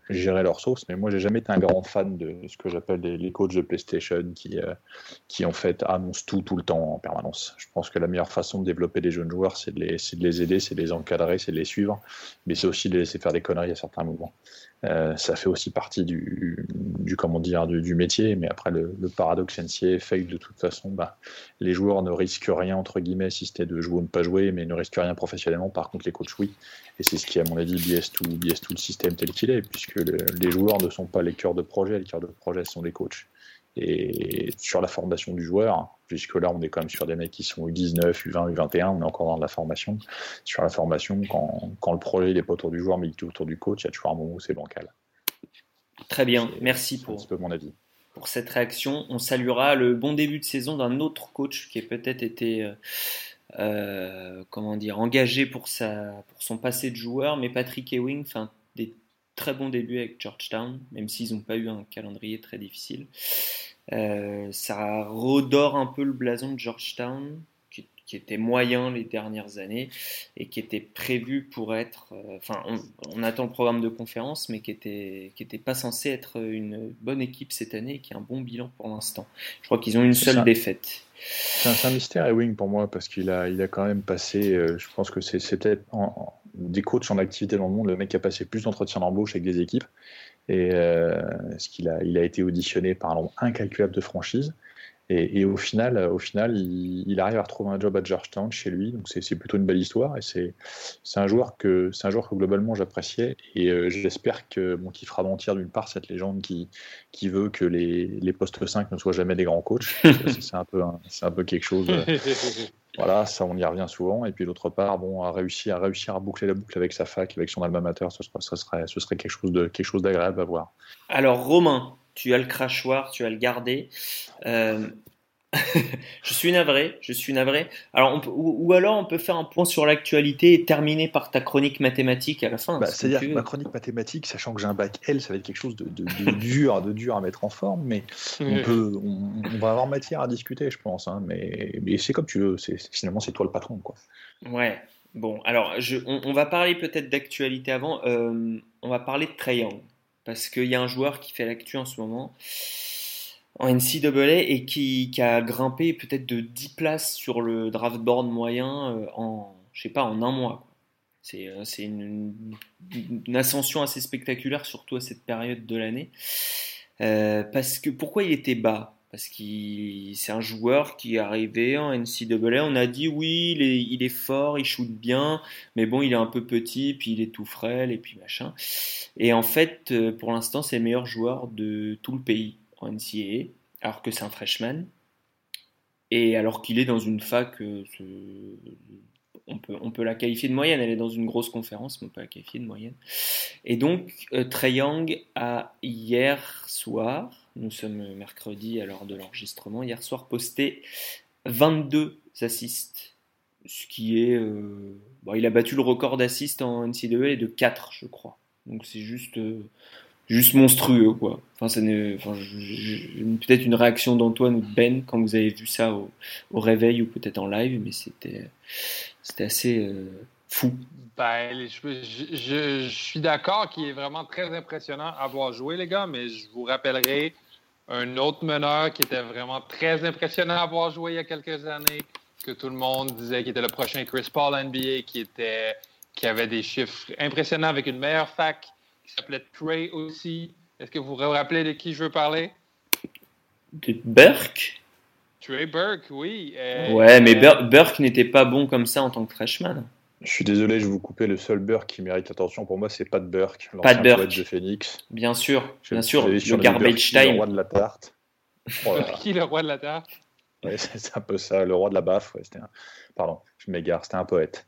gérer leur sauce. Mais moi, j'ai jamais été un grand fan de ce que j'appelle les, coachs de PlayStation qui, euh, qui en fait annoncent tout tout le temps en permanence. Je pense que la meilleure façon de développer des jeunes joueurs, c'est de les, de les aider, c'est de les encadrer, c'est de les suivre, mais c'est aussi de les laisser faire des conneries à certains moments. Euh, ça fait aussi partie du, du comment dire du, métier, mais après le, paradoxe NCA fait que de toute façon, bah, les joueurs ne risquent rien entre guillemets si c'était de jouer ou ne pas jouer, mais ne risquent rien professionnellement. Par contre, les coachs oui, et c'est ce qui à mon avis biaise tout, biaise tout le système tel qu'il est, puisque les joueurs ne sont pas les cœurs de projet, les cœurs de projet sont les coachs. Et sur la formation du joueur, puisque là on est quand même sur des mecs qui sont U19, U20, U21, on est encore dans de la formation. Sur la formation, quand, quand le projet n'est pas autour du joueur mais il est autour du coach, il y a toujours un moment où c'est bancal. Très bien, merci pour, mon avis. pour cette réaction. On saluera le bon début de saison d'un autre coach qui a peut-être été euh, comment dire, engagé pour, sa, pour son passé de joueur, mais Patrick Ewing fait des très bons débuts avec Georgetown, même s'ils n'ont pas eu un calendrier très difficile. Euh, ça redore un peu le blason de Georgetown, qui, était moyen les dernières années et qui était prévu pour être. euh, Enfin, on, on attend le programme de conférence, mais qui était, qui était pas censé être une bonne équipe cette année et qui a un bon bilan pour l'instant. Je crois qu'ils ont une seule ça. défaite. C'est un, mystère Ewing pour moi parce qu'il a, il a quand même passé, euh, je pense que c'est peut-être en- des coachs en activité dans le monde, le mec qui a passé plus d'entretiens d'embauche avec des équipes. Et euh, ce qu'il a, il a été auditionné par un nombre incalculable de franchises. Et, et au final, euh, au final il, il arrive à retrouver un job à Georgetown chez lui. Donc c'est plutôt une belle histoire. Et c'est un joueur que un joueur que globalement j'appréciais. Et euh, j'espère que bon, qu'il fera mentir d'une part cette légende qui, qui veut que les, les postes 5 ne soient jamais des grands coachs. [laughs] C'est un peu un- un peu quelque chose. euh, [laughs] voilà, ça on y revient souvent. Et puis d'autre part, bon, à réussir, à réussir à boucler la boucle avec sa fac, avec son alma mater, ce serait, ce serait, ce serait quelque chose d'agréable à voir. Alors Romain, tu as le crachoir, tu as le gardé. Euh, [laughs] je suis navré, je suis navré. Alors on peut- ou, ou alors on peut faire un point sur l'actualité et terminer par ta chronique mathématique à la fin. Bah, C'est-à-dire que ma chronique mathématique, sachant que j'ai un bac L, ça va être quelque chose de, de- de [laughs] dur, de dur à mettre en forme, mais on, peut, on, on va avoir matière à discuter, je pense. hein, mais mais c'est comme tu veux, finalement c'est toi le patron. Quoi. Ouais. Bon, alors je, on, on va parler peut-être d'actualité avant. Euh, on va parler de Trae parce qu'il y a un joueur qui fait l'actu en ce moment en NCAA et qui, a grimpé peut-être de 10 places sur le draft board moyen euh, en, je sais pas, en un mois. euh, c'est une, une- une ascension assez spectaculaire, surtout à cette période de l'année. Euh, parce que pourquoi il était bas? Parce que c'est un joueur qui est arrivé en NCAA. On a dit oui, il est, il est fort, il shoot bien, mais bon, il est un peu petit, puis il est tout frêle, et puis machin. Et en fait, euh, pour l'instant, c'est le meilleur joueur de tout le pays en NCAA, alors que c'est un freshman. Et alors qu'il est dans une fac, euh, on peut, on peut la qualifier de moyenne. Elle est dans une grosse conférence, mais on peut la qualifier de moyenne. Et donc, euh, Trae Young a hier soir, nous sommes mercredi à l'heure de l'enregistrement, hier soir posté 22 assists. Ce qui est. euh, bon, il a battu le record d'assists en NCAA de 4, je crois. Donc c'est juste. euh, juste monstrueux, quoi. Enfin, enfin, peut-être une réaction d'Antoine ou de Ben quand vous avez vu ça au, au réveil ou peut-être en live, mais c'était c'était assez euh, fou. Ben, je, je- je- je suis d'accord qu'il est vraiment très impressionnant à voir jouer, les gars, mais je vous rappellerai un autre meneur qui était vraiment très impressionnant à voir jouer il y a quelques années, que tout le monde disait qu'il était le prochain Chris Paul NBA, qui, était, qui avait des chiffres impressionnants avec une meilleure fac, qui s'appelait Trey aussi. Est-ce que vous vous rappelez de qui je veux parler? De Burke Trey Burke, oui. Euh, Ouais, mais euh, Bur- Burke n'était pas bon comme ça en tant que freshman. Je suis désolé, je vais vous couper. Le seul Burke qui mérite attention pour moi, c'est Pat Burke, Pat l'ancien Burke. poète de Phoenix. Bien sûr, Je- bien sûr, le garbage Burke Le time. roi de la tarte. Oh là là. Qui le roi de la? Ouais, [laughs] c'est un peu ça, le roi de la baffe. ouais, un... Pardon, je m'égare, c'était un poète.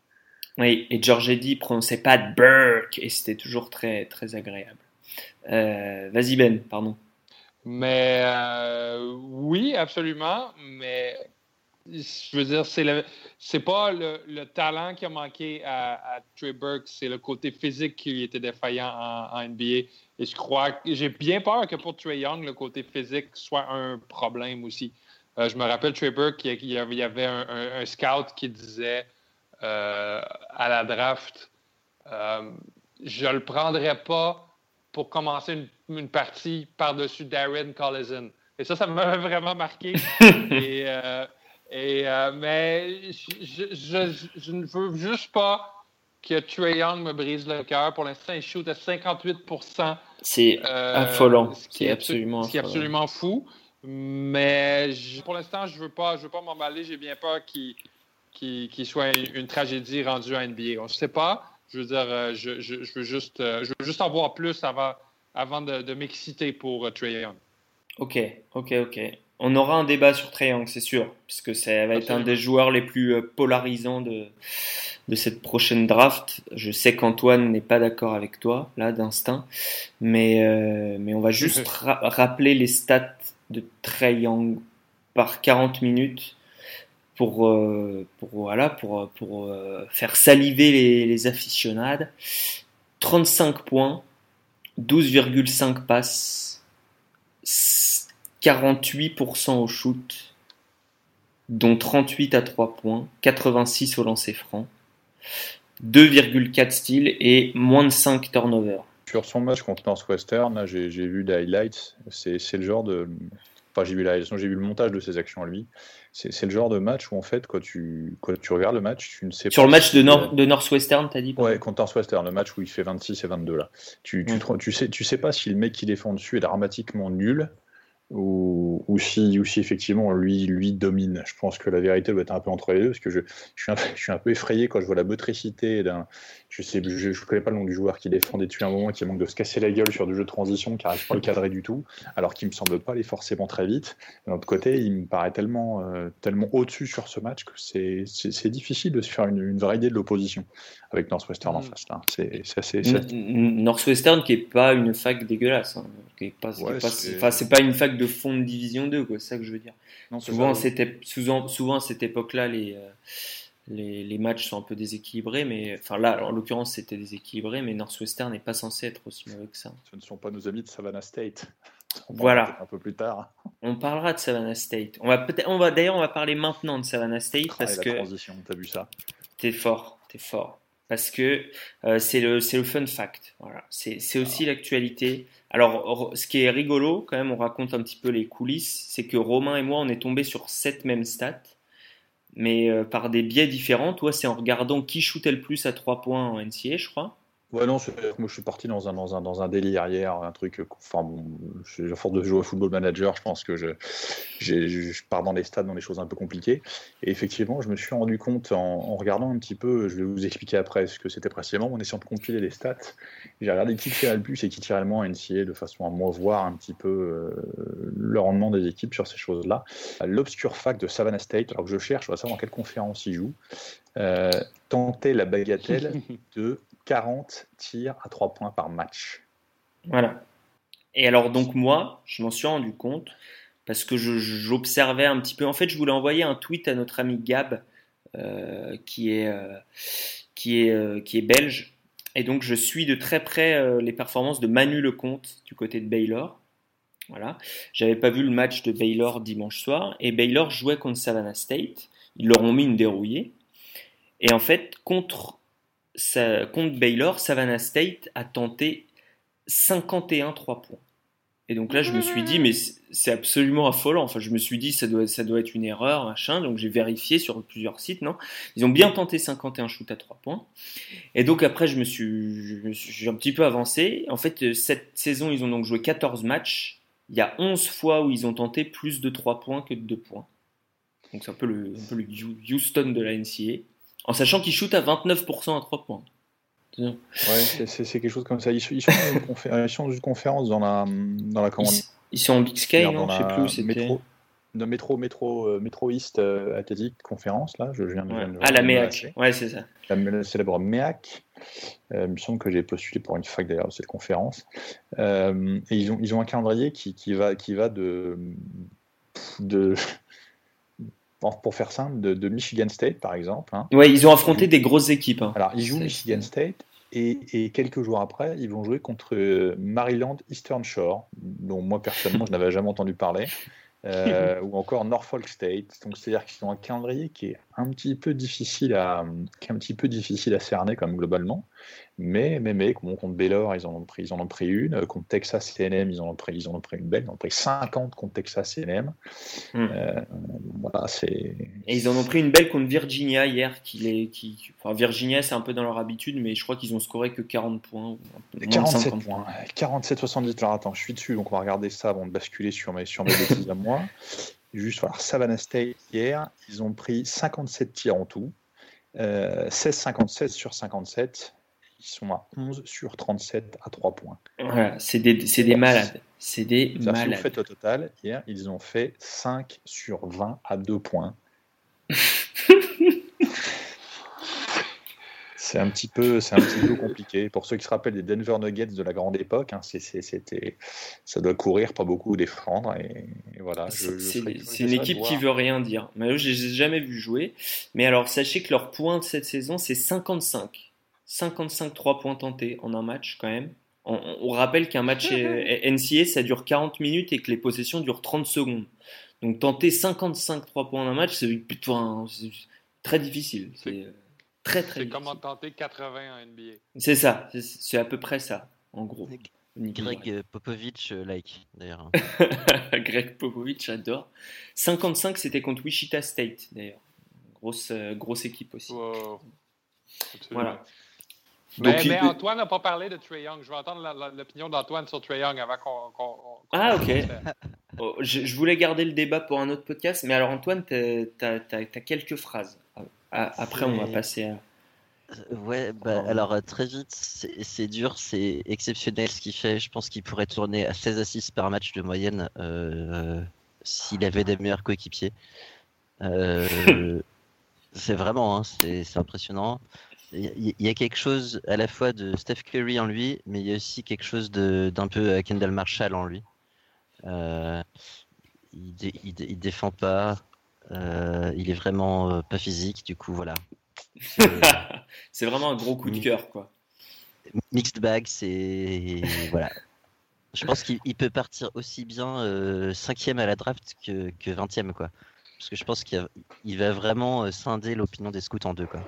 Oui, et George Eddy prononçait pas Burke et c'était toujours très très agréable. Euh, Vas-y Ben, pardon. Mais euh, oui, absolument. Mais je veux dire, c'est le c'est pas le, le talent qui a manqué à, Trey Burke, c'est le côté physique qui était défaillant en, NBA. Et je crois j'ai bien peur que pour Trey Young, le côté physique soit un problème aussi. Euh, je me rappelle Trey Burke, il y avait, un scout qui disait euh, à la draft euh, Je le prendrais pas pour commencer une, une partie par-dessus Darren Collison. Et ça, ça m'avait [laughs] vraiment marqué. [laughs] et, euh, et, euh, mais je, je- je- je ne veux juste pas que Trey Young me brise le cœur. Pour l'instant, il shoot à 58 C'est euh, affolant. ce qui C'est est absolument Ce qui est absolument fou. Mais pour l'instant, je veux pas, je veux pas m'emballer. J'ai bien peur qu'il qu'il qu'il soit une, une tragédie rendue à NBA. On ne sait pas. Je veux dire, euh, je, je- je veux juste, euh, je veux juste en voir plus avant, avant de, de m'exciter pour euh, Trae Young. Ok, ok, ok. On aura un débat sur Triangle, c'est sûr, puisque ça va être un des joueurs les plus polarisants de, de cette prochaine draft. Je sais qu'Antoine n'est pas d'accord avec toi, là, d'instinct, mais, euh, mais on va juste [laughs] ra- rappeler les stats de Trae Young par 40 minutes pour, euh, pour, voilà, pour, pour euh, faire saliver les, les aficionades. 35 points, 12,5 passes, 48% au shoot, dont 38 à 3 points, 86 au lancer franc, 2,4 steals et moins de 5 turnovers. Sur son match contre Northwestern, j'ai, vu des highlights. C'est, c'est le genre de. Enfin, j'ai vu, la... j'ai vu le montage de ses actions à lui. C'est, le genre de match où, en fait, quand tu, quand tu regardes le match, tu ne sais Sur pas. le match de, Nord... de Northwestern, t'as dit Ouais, contre Northwestern, le match où il fait 26 et 22 là. Tu, tu, Mm. tu sais, tu sais pas si le mec qui défend dessus est dramatiquement nul ou, ou, si, ou si effectivement lui, lui domine. Je pense que la vérité doit être un peu entre les deux parce que je, je, suis, un, [laughs] je suis un peu effrayé quand je vois la motricité d'un. Je sais, je, je connais pas le nom du joueur qui défendait depuis un moment, qui manque de se casser la gueule sur du jeu de transition, qui n'arrive pas à le cadrer du tout, alors qu'il me semble pas aller forcément très vite. D'un autre côté, il me paraît tellement, euh, tellement au-dessus sur ce match que c'est difficile de se faire une, une vraie idée de l'opposition avec Northwestern en Mm. face. là. C'est assez. Northwestern qui est pas une fac dégueulasse, hein, qui est pas, Ouais, pas- c'est- une fac de fond de division 2, quoi, c'est ça que je veux dire. Non, Souvent, ça, c'était souvent, souvent à cette époque-là, les, euh, les, les matchs sont un peu déséquilibrés, mais enfin là, en l'occurrence, c'était déséquilibré, mais Northwestern n'est pas censé être aussi mauvais que ça. Ce ne sont pas nos amis de Savannah State. On Voilà. Un peu plus tard. On parlera de Savannah State. On va peut-être, on va d'ailleurs, on va parler maintenant de Savannah State Ah, parce la que transition, t'as vu ça? T'es fort, t'es fort. Parce que euh, c'est le, c'est le fun fact. Voilà. C'est, c'est aussi l'actualité. Alors, ce qui est rigolo, quand même, on raconte un petit peu les coulisses, c'est que Romain et moi, on est tombés sur cette même stat, mais euh, par des biais différents. Toi, c'est en regardant qui shootait le plus à 3 points en NCA, je crois. Ouais, non, moi je suis parti dans un, dans un, dans un délire hier, un truc. Enfin, bon, je- à force de jouer au football manager, je pense que je, je, je pars dans les stades, dans des choses un peu compliquées. Et effectivement, je me suis rendu compte en, en regardant un petit peu, je vais vous expliquer après ce que c'était précisément, en essayant de compiler les stats. J'ai regardé qui tirait le plus et qui tirait le moins en NCA de façon à moi voir un petit peu euh, le rendement des équipes sur ces choses-là. L'obscur fact de Savannah State, alors que je cherche, on va savoir dans quelle conférence il joue, euh, tentait la bagatelle [laughs] de 40 tirs à 3 points par match. Voilà. Et alors, donc, moi, je m'en suis rendu compte parce que j'observais un petit peu. En fait, je voulais envoyer un tweet à notre ami Gab, euh, qui, est, euh, qui, est, euh, qui est belge. Et donc, je suis de très près les performances de Manu Lecomte du côté de Baylor. Voilà. J'avais pas vu le match de Baylor dimanche soir. Et Baylor jouait contre Savannah State. Ils leur ont mis une dérouillée. Et en fait, contre, sa- contre Baylor, Savannah State a tenté 51 3 points. Et donc là, je me suis dit, mais c'est absolument affolant. Enfin, je me suis dit, ça doit, ça être une erreur, machin. Donc j'ai vérifié sur plusieurs sites, non? Ils ont bien tenté 51 shoots à 3 points. Et donc après, je me suis, j'ai un petit peu avancé. En fait, euh, cette saison, ils ont donc joué 14 matchs. Il y a 11 fois où ils ont tenté plus de 3 points que de 2 points. Donc c'est un peu le Houston de la NCA. En sachant qu'ils shootent à 29% à 3 points. Ouais, c'est- quelque chose comme ça. Ils, sont- ils sont dans une, confé- ils sont dans une conférence dans la, dans la comment Ils, ils sont en Big Sky, non? Je sais la plus où c'était. métro, de métro, métro, euh, métro East euh, Athletic Conférence, là, je viens de, je Ouais. viens de- Ah, la MEAC. Ouais, c'est ça. la, la célèbre MEAC. Euh, il me semble que j'ai postulé pour une fac d'ailleurs de cette conférence. Euh, et ils ont, ils ont un calendrier qui, qui va, qui va de, de pour faire simple, de, de Michigan State par exemple. hein. Ouais, ils ont affronté des grosses équipes. hein. Alors, ils jouent Michigan State et, et quelques jours après, ils vont jouer contre euh, Maryland Eastern Shore, dont moi personnellement je n'avais jamais entendu parler, [laughs] euh, ou encore Norfolk State. Donc, c'est-à-dire qu'ils ont un calendrier qui est un petit peu difficile à, qui est un petit peu difficile à cerner comme globalement. Mais, mais, mais, bon, contre Baylor, ils en ont pris, ils en ont pris une. Euh, Contre Texas A&M, ils en ont pris, ils en ont pris une belle. Ils en ont pris 50 contre Texas A&M. Hmm. Euh, voilà, c'est. Et ils en ont pris une belle contre Virginia hier. Qui les, qui, enfin, Virginia, c'est un peu dans leur habitude, mais je crois qu'ils ont scoré que 40 points. ou un peu moins de 47 50 points. 47-70. Alors attends, je suis dessus, donc on va regarder ça avant de basculer sur mes, sur mes bêtises à moi. Juste, voilà, Savannah State, hier, ils ont pris 57 tirs en tout. Euh, 16-57 sur 57. Ils sont à 11 sur 37 à 3 points. Voilà, c'est des, c'est des malades. C'est des Ça, si vous malades. faites au total, hier, ils ont fait 5 sur 20 à 2 points. [laughs] C'est un petit peu, c'est un petit peu compliqué. Pour ceux qui se rappellent des Denver Nuggets de la grande époque, hein, c'était, ça doit courir, pas beaucoup défendre, et, et voilà. C'est une équipe qui veut rien dire. Mais eux, je les ai jamais vus jouer. Mais alors, sachez que leur point de cette saison, c'est 55. 55 3 points tentés en un match, quand même. On, on rappelle qu'un match [laughs] NCA, ça dure 40 minutes et que les possessions durent 30 secondes. Donc tenter 55 3 points dans un match, c'est c'est très difficile. C'est euh, très très C'est comme en tenter 80 en NBA. C'est ça, c'est- à peu près ça, en gros. Greg Popovich, euh, like, d'ailleurs. [laughs] Greg Popovich, j'adore. 55, c'était contre Wichita State, d'ailleurs. Grosse, euh, grosse équipe aussi. Wow. Absolument. Voilà. Mais, Donc, il- mais Antoine n'a pas parlé de Trey Young. Je veux entendre l'opinion d'Antoine sur Trey Young avant qu'on. Ah, ok. Oh, je, je voulais garder le débat pour un autre podcast, mais alors Antoine, t'as as, quelques phrases. Après, on va passer à. Ouais, bah, alors euh, très vite, c'est dur, c'est exceptionnel ce qu'il fait. Je pense qu'il pourrait tourner à 16 assists par match de moyenne euh, s'il avait des meilleurs coéquipiers. Euh, [laughs] c'est vraiment, hein, c'est impressionnant. Il y, a quelque chose à la fois de Steph Curry en lui, mais il y a aussi quelque chose d'un peu Kendall Marshall en lui. Euh, il, dé- il dé- il défend pas, euh, il est vraiment euh, pas physique, du coup voilà. [laughs] C'est- vraiment un gros coup de cœur, quoi. Mixed bag, c'est voilà. Je pense qu'il il peut partir aussi bien euh, cinquième à la draft que, que 20e quoi. Parce que je pense qu'il a- va vraiment scinder l'opinion des scouts en deux quoi.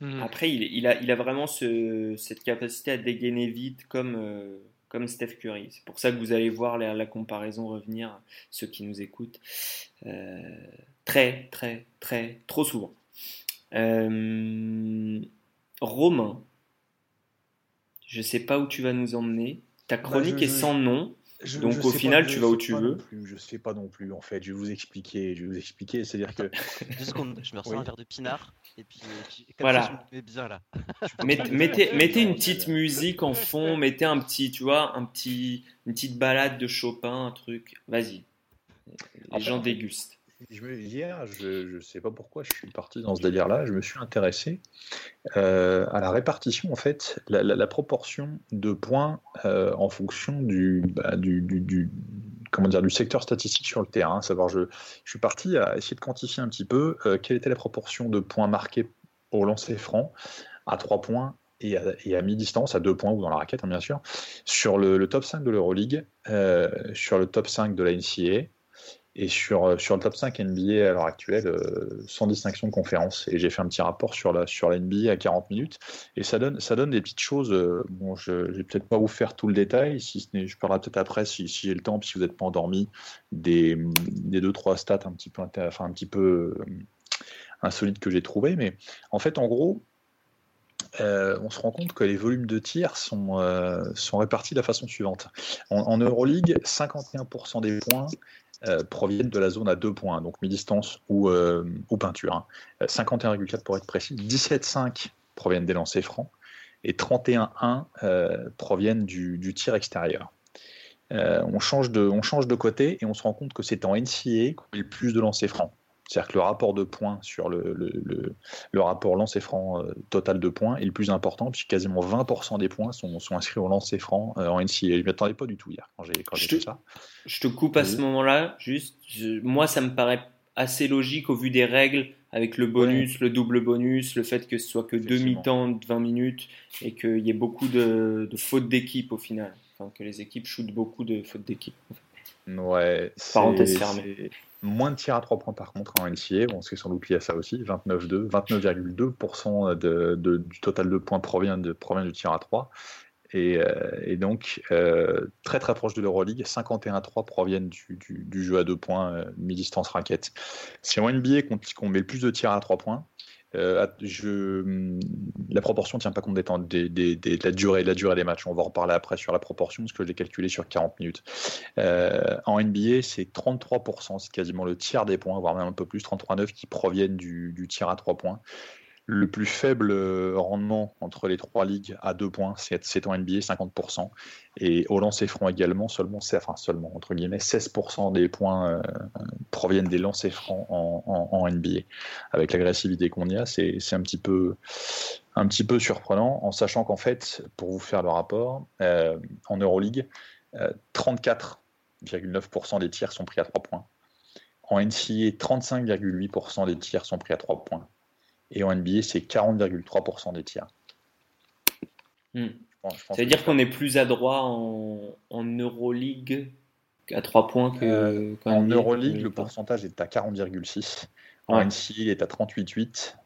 Mhm. Après, il, il a, il a vraiment ce- cette capacité à dégainer vite comme, euh, comme Steph Curry. C'est pour ça que vous allez voir la, la comparaison revenir, ceux qui nous écoutent, euh, très, très, très, trop souvent. Euh, Romain, je sais pas où tu vas nous emmener. Ta chronique Bah, je- est sans nom. Je- Donc, je au final, pas- tu je vas où sais tu pas veux. non plus, je sais pas non plus, en fait. Je vais vous expliquer. Je vais vous expliquer. C'est-à-dire que [laughs] Deux secondes, je me ressens Oui. un verre de pinard et puis, et puis comme Voilà. ça, je me mets bien là. Mettez, mettez, mettez une petite musique en fond, mettez un petit, tu vois, un petit, une petite balade de Chopin, un truc. Vas-y. Les gens dégustent. Je me- hier, je ne sais pas pourquoi je suis parti dans ce délire-là, je me suis intéressé euh, à la répartition, en fait, la, la- la proportion de points euh, en fonction du, bah, du, du- du- comment dire, du secteur statistique sur le terrain. Savoir, je, suis parti à essayer de quantifier un petit peu euh, quelle était la proportion de points marqués au lancer franc à 3 points et à, mi-distance, à 2 points ou dans la raquette, hein, bien sûr, sur le, le top 5 de l'Euroleague, euh, sur le top 5 de la NCAA et sur, euh, sur le top 5 NBA à l'heure actuelle, euh, sans distinction de conférence. Et j'ai fait un petit rapport sur la, sur la NBA à 40 minutes. Et ça donne, ça donne des petites choses. euh, bon, je ne vais peut-être pas vous faire tout le détail, si ce je parlerai peut-être après, si, si j'ai le temps, si vous n'êtes pas endormi, des, des deux, trois stats un petit peu, enfin, un petit peu insolites que j'ai trouvées. Mais en fait, en gros, on se rend compte que les volumes de tirs sont, sont répartis de la façon suivante. En, en Euroleague, 51% des points euh, proviennent de la zone à deux points, donc mi-distance ou, euh, peinture. hein. Euh, 51,4 pour être précis. 17,5 proviennent des lancers francs et 31,1 euh, proviennent du, tir extérieur. On, change de, on change de côté et on se rend compte que c'est en NCA qu'on met le plus de lancers francs. C'est-à-dire que le rapport de points sur le, le, le, le rapport lancer franc euh, total de points est le plus important, puisque quasiment 20% des points sont, sont inscrits au lancer franc euh, en NCA. Je ne m'y attendais pas du tout hier quand j'ai fait ça. Je te coupe à ce moment-là, juste. je- moi, ça me paraît assez logique au vu des règles, avec le bonus, le double bonus, le fait que ce soit que deux Effectivement. mi-temps de 20 minutes et qu'il y ait beaucoup de, de fautes d'équipe au final. Enfin, que les équipes shootent beaucoup de fautes d'équipe. Ouais, Parenthèse fermée. Moins de tirs à 3 points par contre en NCA, bon, c'est sans doute lié à ça aussi, 29,2, 29,2% de, de- du total de points provient, de, provient du tir à 3. Et, euh, et donc, euh, très très proche de l'Euroleague, 51-3 proviennent du, du- jeu à 2 points, euh, mi-distance raquette. C'est en NBA qu'on qu'on met le plus de tirs à 3 points. Euh, je, la proportion ne tient pas compte des temps, de, la durée, de la durée des matchs. On va en reparler après sur la proportion, parce que je l'ai calculé sur 40 minutes. Euh, en NBA, c'est 33%, c'est quasiment le tiers des points, voire même un peu plus, 33,9 qui proviennent du, du tir à 3 points. Le plus faible euh, rendement entre les trois ligues à 2 points, c'est en NBA, 50%. Et au lancer franc également, seulement, enfin seulement, entre guillemets, 16% des points euh, proviennent des lancers francs en, NBA. Avec l'agressivité qu'on y a, c'est un petit peu un petit peu surprenant, en sachant qu'en fait, pour vous faire le rapport, euh, en Euroleague, euh, 34,9% des tirs sont pris à 3 points. En NCA, 35,8% des tirs sont pris à 3 points. Et en NBA, c'est 40,3% des tirs. Hmm. Je pense- je pense Ça veut que dire qu'on est plus adroit en, en Euroleague à 3 points que. Euh, en Euroleague, le pourcentage est à 40,6. En Ouais. NCAA, il est à 38,8.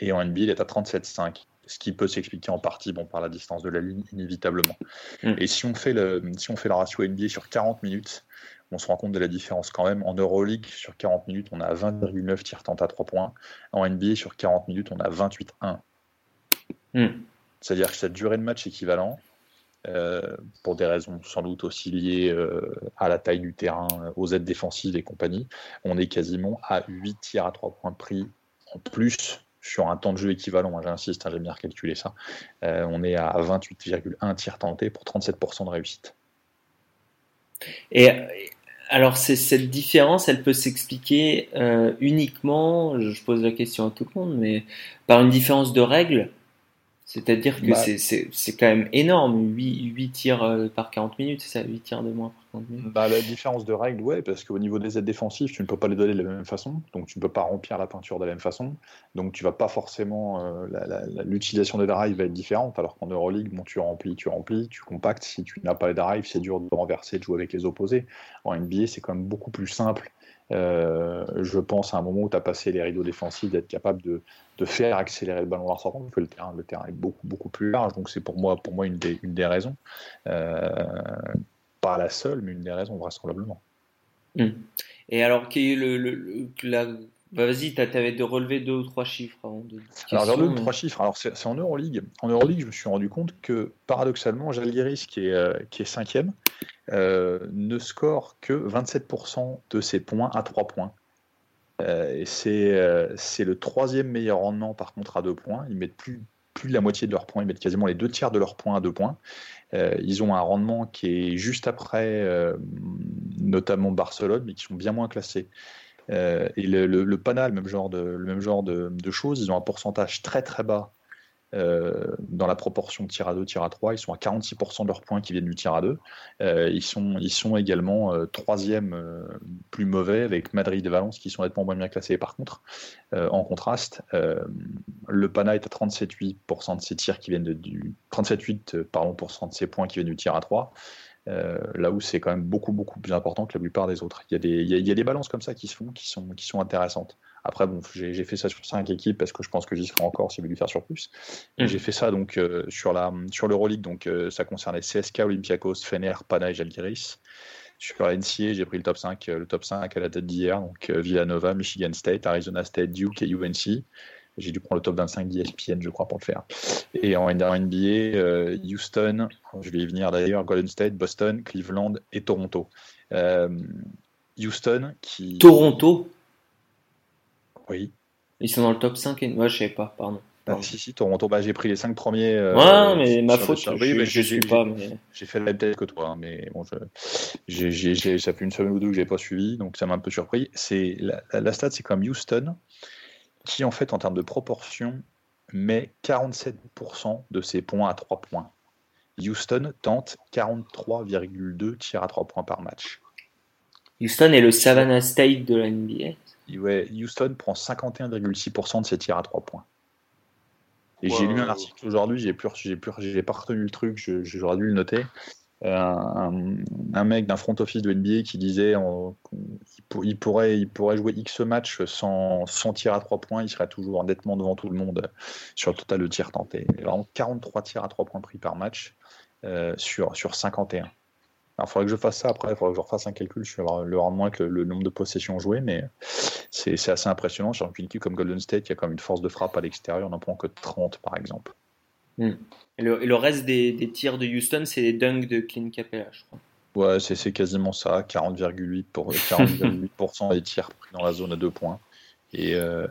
Et en NBA, il est à 37,5. Ce qui peut s'expliquer en partie bon, par la distance de la ligne, inévitablement. Mm. Et si on, fait le, si on fait le ratio NBA sur 40 minutes, on se rend compte de la différence quand même. En Euroleague, sur 40 minutes, on a 20,9 tirs tentés à 3 points. En NBA, sur 40 minutes, on a 28,1. Mm. C'est-à-dire que cette durée de match équivalent, euh, pour des raisons sans doute aussi liées euh, à la taille du terrain, euh, aux aides défensives et compagnie, on est quasiment à 8 tirs à 3 points pris en plus sur un temps de jeu équivalent. Moi, J'insiste, hein, j'ai bien recalculé ça. Euh, on est à 28,1 tirs tentés pour 37% de réussite. Et alors, cette différence, elle peut s'expliquer euh, uniquement, je pose la question à tout le monde, mais par une différence de règles. C'est-à-dire que Bah. c'est- c'est c'est quand même énorme, 8, tirs euh, par 40 minutes, c'est ça, 8 tirs de moins par 40 minutes. Bah, la différence de règles, ouais, parce qu'au niveau des aides défensives, tu ne peux pas les donner de la même façon, donc tu ne peux pas remplir la peinture de la même façon, donc tu vas pas forcément, euh, l'utilisation des drives va être différente, alors qu'en Euroleague, bon, tu remplis, tu remplis, tu compactes, si tu n'as pas les drives, c'est dur de renverser, de jouer avec les opposés. En NBA, c'est quand même beaucoup plus simple. Euh, je pense à un moment où tu as passé les rideaux défensifs, d'être capable de, faire accélérer le ballon en sortant, parce que le terrain, le terrain est beaucoup, beaucoup plus large, donc c'est pour moi, pour moi une, des, une des raisons. Euh, pas la seule, mais une des raisons, vraisemblablement. Et alors, quel est le- le- la- bah, vas-y, t'as- t'avais de relever deux ou trois chiffres avant de. Alors, j'ai deux, mais- trois chiffres. Alors, c'est en Euroleague. En Euroleague, je me suis rendu compte que, paradoxalement, Jalgiris, qui est, euh, qui est cinquième, euh, ne score que 27% de ses points à 3 points. Euh, et c'est c'est le troisième meilleur rendement, par contre, à 2 points. Ils mettent plus, plus de la moitié de leurs points. Ils mettent quasiment les deux tiers de leurs points à 2 points. Euh, ils ont un rendement qui est juste après, euh, notamment Barcelone, mais qui sont bien moins classés. Euh, et le, le, Pana, le même genre, de, même genre de, de choses, ils ont un pourcentage très très bas euh, dans la proportion tir à 2, tir à 3. Ils sont à 46% de leurs points qui viennent du tir à 2. Euh, ils, sont, ils sont également euh, troisième plus mauvais avec Madrid et Valence qui sont nettement moins bien classés. Par contre, en contraste, le Pana est à 37,8% de ses tirs qui viennent de, du 37,8% euh, pardon, de ses points qui viennent du tir à 3. Euh, là où c'est quand même beaucoup beaucoup plus important que la plupart des autres. Il y a des, il y a, il y a des balances comme ça qui se font, qui sont, qui sont intéressantes. Après, bon, j'ai j'ai fait ça sur cinq équipes parce que je pense que j'y serai encore si vous voulez faire sur plus. Et Mhm. J'ai fait ça donc euh, sur la sur l'Euroleague, donc euh, ça concernait CSK, Olympiakos, Fener, Pana et Žalgiris. Sur la NCA, j'ai pris le top 5, euh, le top 5 à la date d'hier, donc Villanova, Michigan State, Arizona State, Duke et UNC. J'ai dû prendre le top 25 d'ESPN, je crois, pour le faire. Et en, NBA, euh, Houston, je vais y venir d'ailleurs, Golden State, Boston, Cleveland et Toronto. Euh, Houston qui. Toronto, Oui. ils sont dans le top 5 et. Ouais, je savais pas, pardon. Ah, si, si, Toronto, bah, j'ai pris les 5 premiers. euh, ouais, mais ma faute, je, oui, mais je suis pas. Mais... J'ai fait la même tête que toi, hein, mais bon, je, j'ai, j'ai- j'ai- ça fait une semaine ou deux que j'ai pas suivi, donc ça m'a un peu surpris. La, la- la stat, c'est comme Houston, qui en fait en termes de proportion met 47% de ses points à 3 points. Houston tente 43,2 tirs à 3 points par match. Houston est le Savannah State de la NBA. Ouais, Houston prend 51,6% de ses tirs à 3 points. Et j'ai lu un article aujourd'hui, j'ai plus, j'ai plus, j'ai pas retenu le truc, j'aurais dû le noter. Euh, un, mec d'un front office de NBA qui disait qu'il pour- il pourrait, jouer X matchs sans, sans tir à 3 points, il serait toujours nettement devant tout le monde sur le total de tirs tentés. Il y a Vraiment 43 tirs à 3 points pris par match euh, sur, sur 51. Alors, il faudrait que je fasse ça après, il faudrait que je refasse un calcul sur le rendement avec le, le nombre de possessions jouées, mais c'est assez impressionnant. Sur une équipe comme Golden State, il y a quand même une force de frappe à l'extérieur, on n'en prend que 30 par exemple. Et le, et le reste des, des tirs de Houston, c'est les dunks de Clint Capella, je crois. Ouais, c'est quasiment ça, 40,8% pour, 40,8% des tirs pris dans la zone à deux points. Et euh,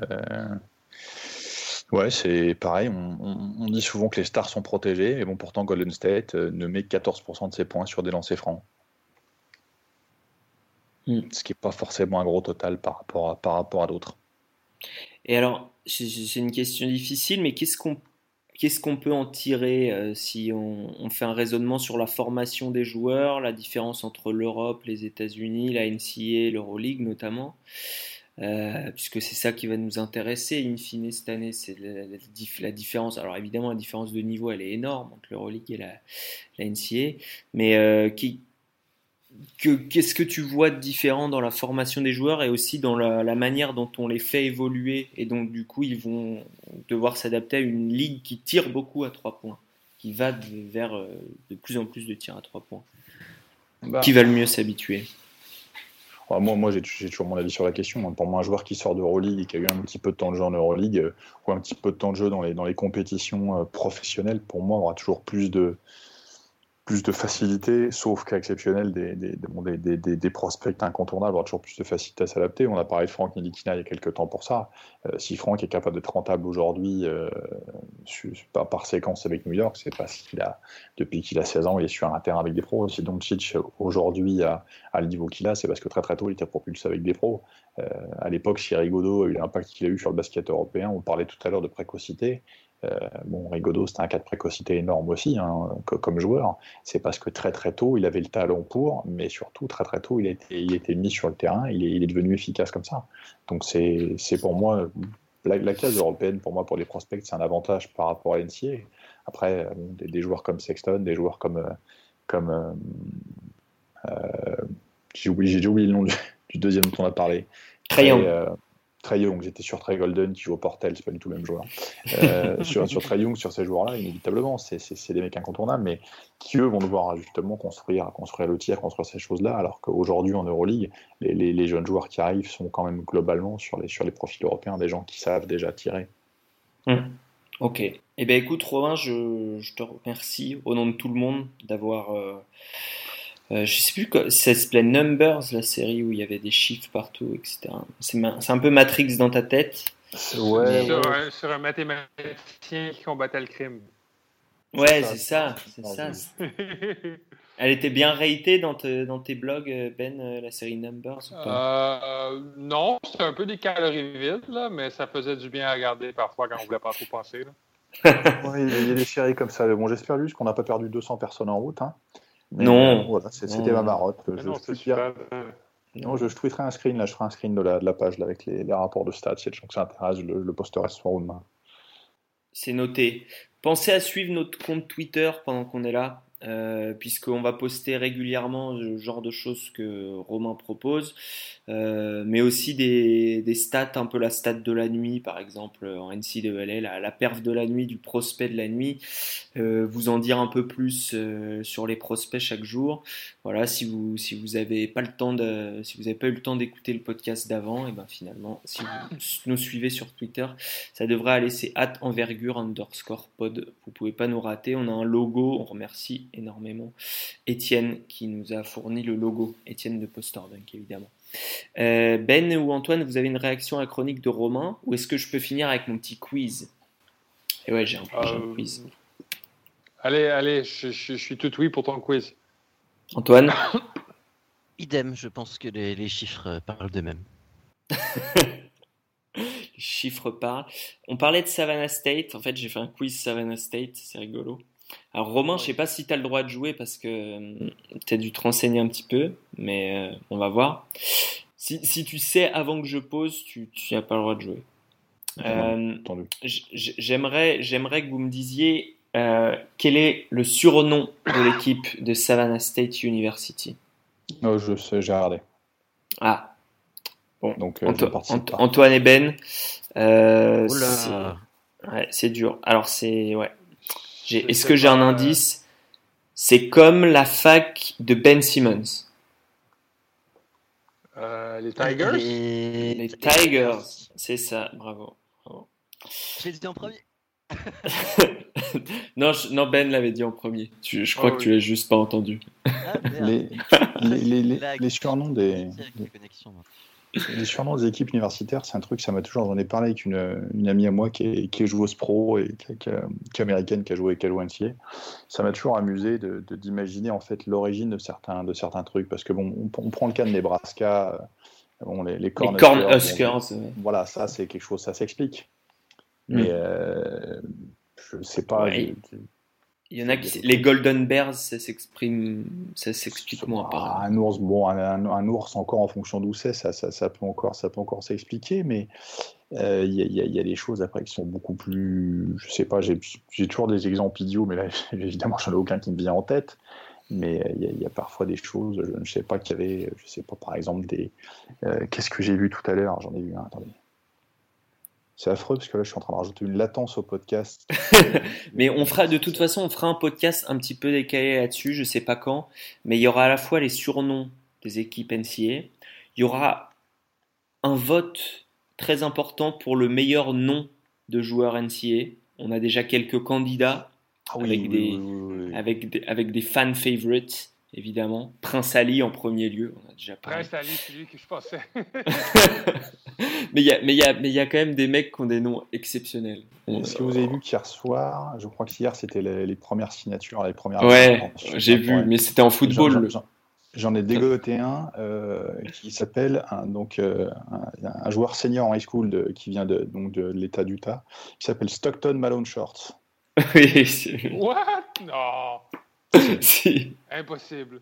ouais, c'est pareil, on, on- on dit souvent que les stars sont protégées, et bon, pourtant Golden State euh, ne met que 14% de ses points sur des lancers francs. Hmm. Ce qui n'est pas forcément un gros total par rapport à, par rapport à d'autres. Et alors, c'est c'est une question difficile, mais qu'est-ce qu'on qu'est-ce qu'on peut en tirer euh, si on, fait un raisonnement sur la formation des joueurs, la différence entre l'Europe, les États-Unis, la NCAA, l'Euroleague notamment, euh, puisque c'est ça qui va nous intéresser in fine cette année, c'est la, la dif- la différence. Alors évidemment, la différence de niveau, elle est énorme entre l'Euroleague et la, NCAA, mais euh, qui qu'est-ce que tu vois de différent dans la formation des joueurs et aussi dans la, manière dont on les fait évoluer et donc du coup ils vont devoir s'adapter à une ligue qui tire beaucoup à trois points, qui va vers euh, de plus en plus de tirs à trois points. Bah. qui va le mieux s'habituer? Moi, moi j'ai toujours mon avis sur la question. Pour moi, un joueur qui sort de Euroleague et qui a eu un petit peu de temps de jeu en Euroleague euh, ou un petit peu de temps de jeu dans les, dans les compétitions euh, professionnelles, pour moi, aura toujours plus de, plus de facilité, sauf cas exceptionnel, des, des, des, des, prospects incontournables aura toujours plus de facilité à s'adapter. On a parlé de Franck Nilikina il y a quelques temps pour ça. Euh, si Franck est capable d'être rentable aujourd'hui euh, par, séquence avec New York, c'est parce qu'il a, depuis qu'il a 16 ans, il est sur un terrain avec des pros. Si Doncic aujourd'hui a, a, le niveau qu'il a, c'est parce que très très tôt il était propulsé avec des pros. Euh, à l'époque, si Rigaudot a eu l'impact qu'il a eu sur le basket européen, on parlait tout à l'heure de précocité. Euh, bon, Rigaudot, c'était un cas de précocité énorme aussi, hein, comme joueur. C'est parce que très très tôt, il avait le talent pour, mais surtout très très tôt, il a été, il mis sur le terrain, il est, il est devenu efficace comme ça. Donc c'est pour moi, la, case européenne, pour moi, pour les prospects, c'est un avantage par rapport à l'NCA. Après, des, joueurs comme Sexton, des joueurs comme. Euh, comme euh, j'ai oublié, oublié, le nom du, deuxième dont on a parlé. Crayon. Young, j'étais sur Trey Golden qui joue au Portel, c'est pas du tout le même joueur. Euh, sur, sur Trey Young, sur ces joueurs-là, inévitablement, c'est des mecs incontournables, mais qui eux vont devoir justement construire, construire le tir, construire ces choses-là, alors qu'aujourd'hui en Euroleague, les, les, jeunes joueurs qui arrivent sont quand même globalement sur les, sur les profils européens des gens qui savent déjà tirer. Hum. Ok. Eh bien écoute Romain, je, je, te remercie au nom de tout le monde d'avoir... Euh, euh, je sais plus, ça s'appelait Numbers, la série où il y avait des chiffres partout, etc. C'est un peu Matrix dans ta tête. Ouais, sur, un, mathématicien qui combattait le crime. Ouais, c'est ça, c'est ça. [laughs] Elle était bien ratée dans, dans, tes blogs, Ben, euh, la série Numbers euh, Non, c'est un peu des calories vides, là, mais ça faisait du bien à regarder parfois quand on voulait pas trop penser. [laughs] il y a des séries comme ça. Bon, j'espère juste qu'on n'a pas perdu 200 personnes en route. Hein non. Euh, voilà, c'était ma marotte. Je, non, je, non, je, je, tweeterai un screen, là, je ferai un screen de la, de la page là, avec les, les, rapports de stats. Si les gens que ça intéresse, je le, le posterai ce soir demain. C'est noté. Pensez à suivre notre compte Twitter pendant qu'on est là. Euh, puisqu'on va poster régulièrement le genre de choses que Romain propose, euh, mais aussi des, stats, un peu la stat de la nuit, par exemple en NCAA, la, la perf de la nuit, du prospect de la nuit, euh, vous en dire un peu plus sur les prospects chaque jour. Voilà, si vous si vous avez pas le temps de, si vous n'avez pas eu le temps d'écouter le podcast d'avant, et ben finalement, si vous nous suivez sur Twitter, ça devrait aller. C'est at envergure underscore pod. Vous pouvez pas nous rater. On a un logo. On remercie énormément Étienne qui nous a fourni le logo, Étienne de Postordunk évidemment. Euh, ben ou Antoine, vous avez une réaction à la chronique de Romain ou est-ce que je peux finir avec mon petit quiz? Et ouais, j'ai un, euh, quiz. Allez, allez, je, suis tout oui pour ton quiz. Antoine? [coughs] Idem, je pense que les, les chiffres parlent d'eux-mêmes. [laughs] les chiffres parlent. On parlait de Savannah State. En fait, j'ai fait un quiz Savannah State, c'est rigolo. Alors Romain, je sais pas si tu as le droit de jouer parce que euh, tu as dû te renseigner un petit peu, mais euh, on va voir. Si, si, tu sais avant que je pose, tu n'as pas le droit de jouer. Euh, j'aimerais, j'aimerais que vous me disiez quel est le surnom de l'équipe de Savannah State University? Oh, je sais, j'ai regardé. Ah. Bon, donc Antoine et Ben. c'est dur. Alors c'est ouais, est-ce que j'ai un euh, indice? C'est comme la fac de Ben Simmons. Euh, les Tigers? les... Tigers, c'est ça, bravo. J'ai dit en premier. [laughs] non, non, Ben l'avait dit en premier. je crois oh que tu l'as juste pas entendu. Ah, [laughs] les, les, les, les, surnoms des, les surnoms des équipes universitaires, c'est un truc, ça m'a toujours. J'en ai parlé avec une, une, amie à moi qui est, qui est joueuse pro et qui, est américaine, qui a joué avec NCA. Ça m'a toujours amusé de, d'imaginer en fait l'origine de certains, de certains trucs. Parce que bon, on, prend le cas de Nebraska, bon, les, les Corn, Huskers. voilà, ça c'est quelque chose, ça s'explique. Mm. Mais euh, je sais pas. Il y en a qui, les Golden Bears, ça s'exprime, ça s'explique moins. Ah, un ours, bon, un, ours encore en fonction d'où c'est, ça, ça, ça, peut encore, ça peut encore s'expliquer, mais euh, il y, y, a des choses après qui sont beaucoup plus, je sais pas, j'ai toujours des exemples idiots, mais là [laughs] évidemment j'en ai aucun qui me vient en tête. Mais euh, il y, a- il y a parfois des choses, je ne sais pas qu'il y avait, je sais pas, par exemple, des. euh, Qu'est-ce que j'ai vu tout à l'heure J'en ai vu un, attendez. C'est affreux parce que là, je suis en train de rajouter une latence au podcast. [laughs] Mais on fera de toute façon, on fera un podcast un petit peu décalé là-dessus, je sais pas quand, mais il y aura à la fois les surnoms des équipes NCA, il y aura un vote très important pour le meilleur nom de joueur NCA. On a déjà quelques candidats Ah Avec des- oui, avec des, avec des fan favorites, évidemment. Prince Ali en premier lieu, on a déjà parlé. Prince Ali, c'est lui que je pensais. [laughs] mais il y a, mais il y a, mais il y a quand même des mecs qui ont des noms exceptionnels. Est-ce que vous avez vu qu'hier soir, je crois qu'hier c'était les, les premières signatures, les premières. Ouais, j'ai vu, ouais. mais c'était en football. J'en- ai dégoté un euh, qui s'appelle un, donc euh, un, un joueur senior en high school de- qui vient de, donc de l'État d'Utah, qui s'appelle Stockton Malone Shorts. [laughs] oui, c'est- What? Non, [laughs] si. Impossible.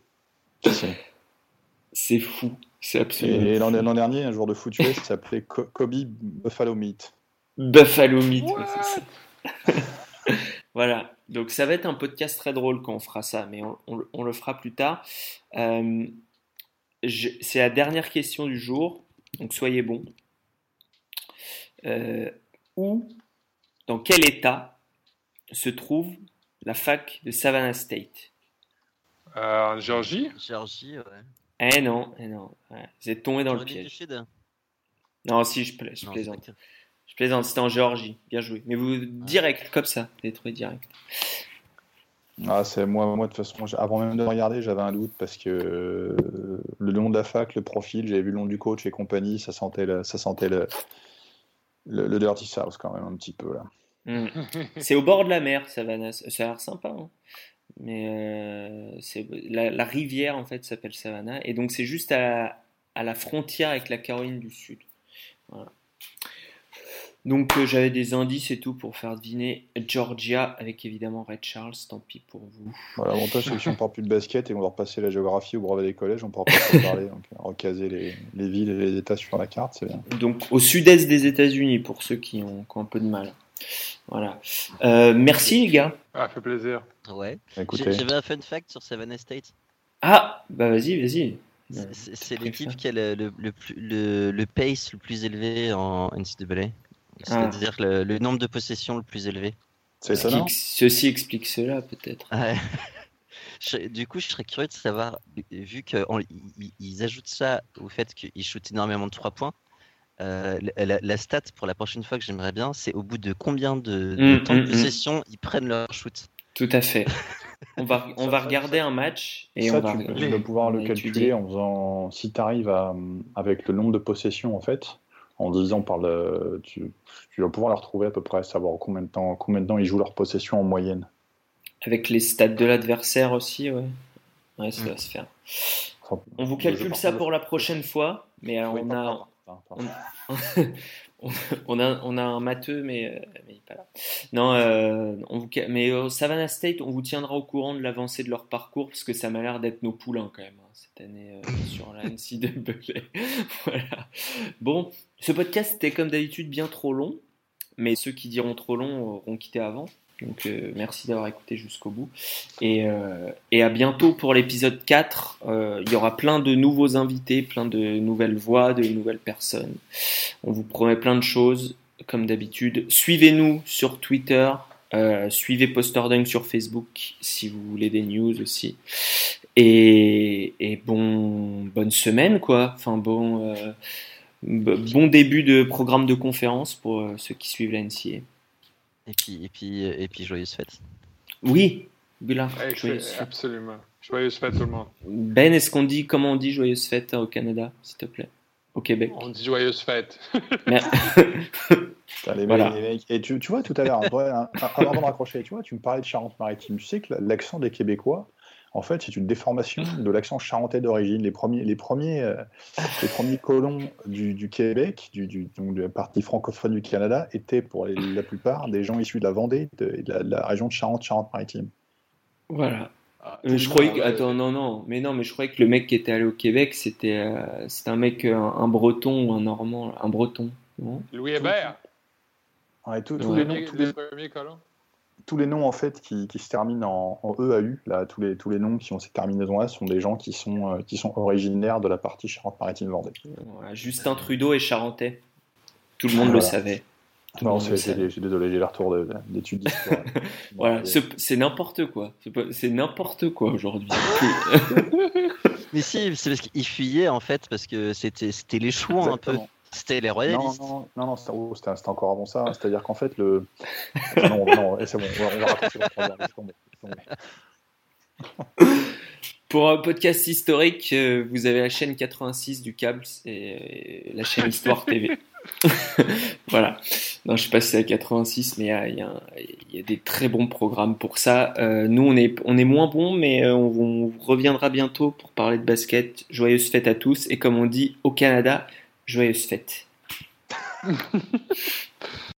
C'est fou. C'est absolument. Et l'an l'an dernier, un joueur de foot US s'appelait Kobe Buffalo Meat. Buffalo Meat. What? ouais, c'est ça. [laughs] voilà. Donc ça va être un podcast très drôle quand on fera ça, mais on, on le- on le fera plus tard. Euh, c'est la dernière question du jour, donc soyez bons. Euh, où, dans quel état se trouve la fac de Savannah State? En Géorgie? Géorgie, ouais. Eh non, eh non. ouais, vous êtes tombé dans le piège. Non, si, je, pla- je Non, plaisante. Je plaisante, c'était en Géorgie. Bien joué. Mais vous, direct, comme ça, vous avez trouvé direct. Ah, c'est moi, moi de toute façon, avant même de regarder, j'avais un doute parce que euh, le nom de la fac, le profil, j'avais vu le nom du coach et compagnie, ça sentait le, ça sentait le, le, le dirty south quand même un petit peu là. Mm. C'est au bord de la mer, Savannah. Ça a l'air sympa. hein. Mais euh, c'est la, la rivière, en fait, s'appelle Savannah. Et donc, c'est juste à la, à la frontière avec la Caroline du Sud. Voilà. Donc, euh, j'avais des indices et tout pour faire deviner Georgia avec évidemment Red Charles. Tant pis pour vous. Voilà, l'avantage c'est que si on [laughs] parle plus de basket et qu'on va repasser la géographie au brevet des collèges, on pourra pas trop parler, donc euh, recaser les, les villes et les états sur la carte, c'est bien. Donc, au sud-est des États-Unis, pour ceux qui ont, qui ont un peu de mal. Voilà. Euh, merci, les gars. Ah, fait plaisir. Ouais. Écoutez, J'ai- J'avais un fun fact sur Savannah State. Ah, bah vas-y, vas-y. C'est- l'équipe qui a le, le, le, plus- le, le pace le plus élevé en NCAA. C'est-à-dire le, le nombre de possessions le plus élevé. c'est Ce ça qui non ex- ceci explique cela, peut-être. Ouais. [laughs] Du coup, je serais curieux de savoir, vu qu'ils ajoutent ça au fait qu'ils shootent énormément de 3 points, euh, la, stat pour la prochaine fois que j'aimerais bien, c'est au bout de combien de, de Mm, temps de mm, mm. possession ils prennent leur shoot. Tout à fait. [laughs] On va, on Ça, va ça, regarder un match et Ça, on va tu, tu vas pouvoir le calculer en faisant. Si tu arrives à, avec le nombre de possessions, en fait, en disant par le. Tu, tu vas pouvoir les retrouver à peu près, savoir combien de temps, combien de temps ils jouent leur possession en moyenne. Avec les stats de l'adversaire aussi, ouais. Ouais, ça va se faire. Enfin, On vous calcule ça pour la prochaine fois, mais Oui, on a. [laughs] on, a, on a un matheux, mais, euh, mais pas là. Non, euh, on vous, ca- mais au Savannah State, on vous tiendra au courant de l'avancée de leur parcours, parce que ça m'a l'air d'être nos poulains quand même, hein, cette année euh, [laughs] sur la NCAA. [laughs] voilà. Bon, ce podcast était comme d'habitude bien trop long, mais ceux qui diront trop long auront quitté avant. Donc euh, merci d'avoir écouté jusqu'au bout. Et, euh, et à bientôt pour l'épisode 4. Euh, il y aura plein de nouveaux invités, plein de nouvelles voix, de nouvelles personnes. On vous promet plein de choses, comme d'habitude. Suivez-nous sur Twitter. suivez Postordunk sur Facebook si vous voulez des news aussi. Et, bon, bonne semaine, quoi. Enfin, bon, bon début de programme de conférence pour ceux qui suivent la. Et puis, et puis, et puis joyeuse fête. Oui, Bula, Excellent, joyeuse fête. Absolument. Joyeuse fête, tout le monde. Ben, est-ce qu'on dit comment on dit joyeuse fête au Canada, s'il te plaît, au Québec On dit joyeuse fête. [laughs] Mais- Putain, les Voilà. mecs, les mecs. Et tu, tu vois, tout à l'heure, hein, avant de raccrocher, tu vois, tu me parlais de Charente-Maritime. Tu sais que l'accent des Québécois, en fait, c'est une déformation [laughs] de l'accent charentais d'origine. Les premiers, les, premiers, euh, les premiers colons du, du Québec, du, du- donc de la partie francophone du Canada, étaient pour les- la plupart des gens issus de la Vendée de- la, de la région de Charente, Charente-Maritime. Voilà. Ah, Euh, je croyais que... Attends, non, non, mais non, mais je croyais que le mec qui était allé au Québec, c'était euh, un mec, euh, un, un breton ou un normand, un breton. Non? Louis Hébert. Ouais, tous- les Le noms, tous le les- premier colon. Tous les noms en fait qui, qui se terminent en, en EAU, là, tous les, tous les noms qui ont cette terminaison-là sont des gens qui sont, euh, qui sont originaires de la partie Charente-Maritime-Vendée. Voilà, Justin Trudeau est charentais. Tout le monde le savait. Tout Non, monde c'est- le c'est- savait. je suis désolé, j'ai le retour de- d'études d'histoire. [laughs] Voilà, ce- c'est n'importe quoi. C'est n'importe quoi aujourd'hui. [laughs] Mais si, c'est parce qu'il fuyait en fait, parce que c'était c'était les chouans un peu. C'était les Non, royalistes. non, non, non, c'était oh, c'était- encore avant ça. C'est-à-dire qu'en fait, le. [laughs] non, non, et c'est bon, on va, on va raconter. [laughs] Pour un podcast historique, euh, vous avez la chaîne 86 du câble, c'est euh, la chaîne Histoire TV. [laughs] voilà. Non, je sais pas si c'est à 86, mais il y a, il y a y des très bons programmes pour ça. Euh, nous, on est, on est moins bons, mais euh, on, on reviendra bientôt pour parler de basket. Joyeuses fêtes à tous. Et comme on dit au Canada, joyeuses fêtes. [laughs]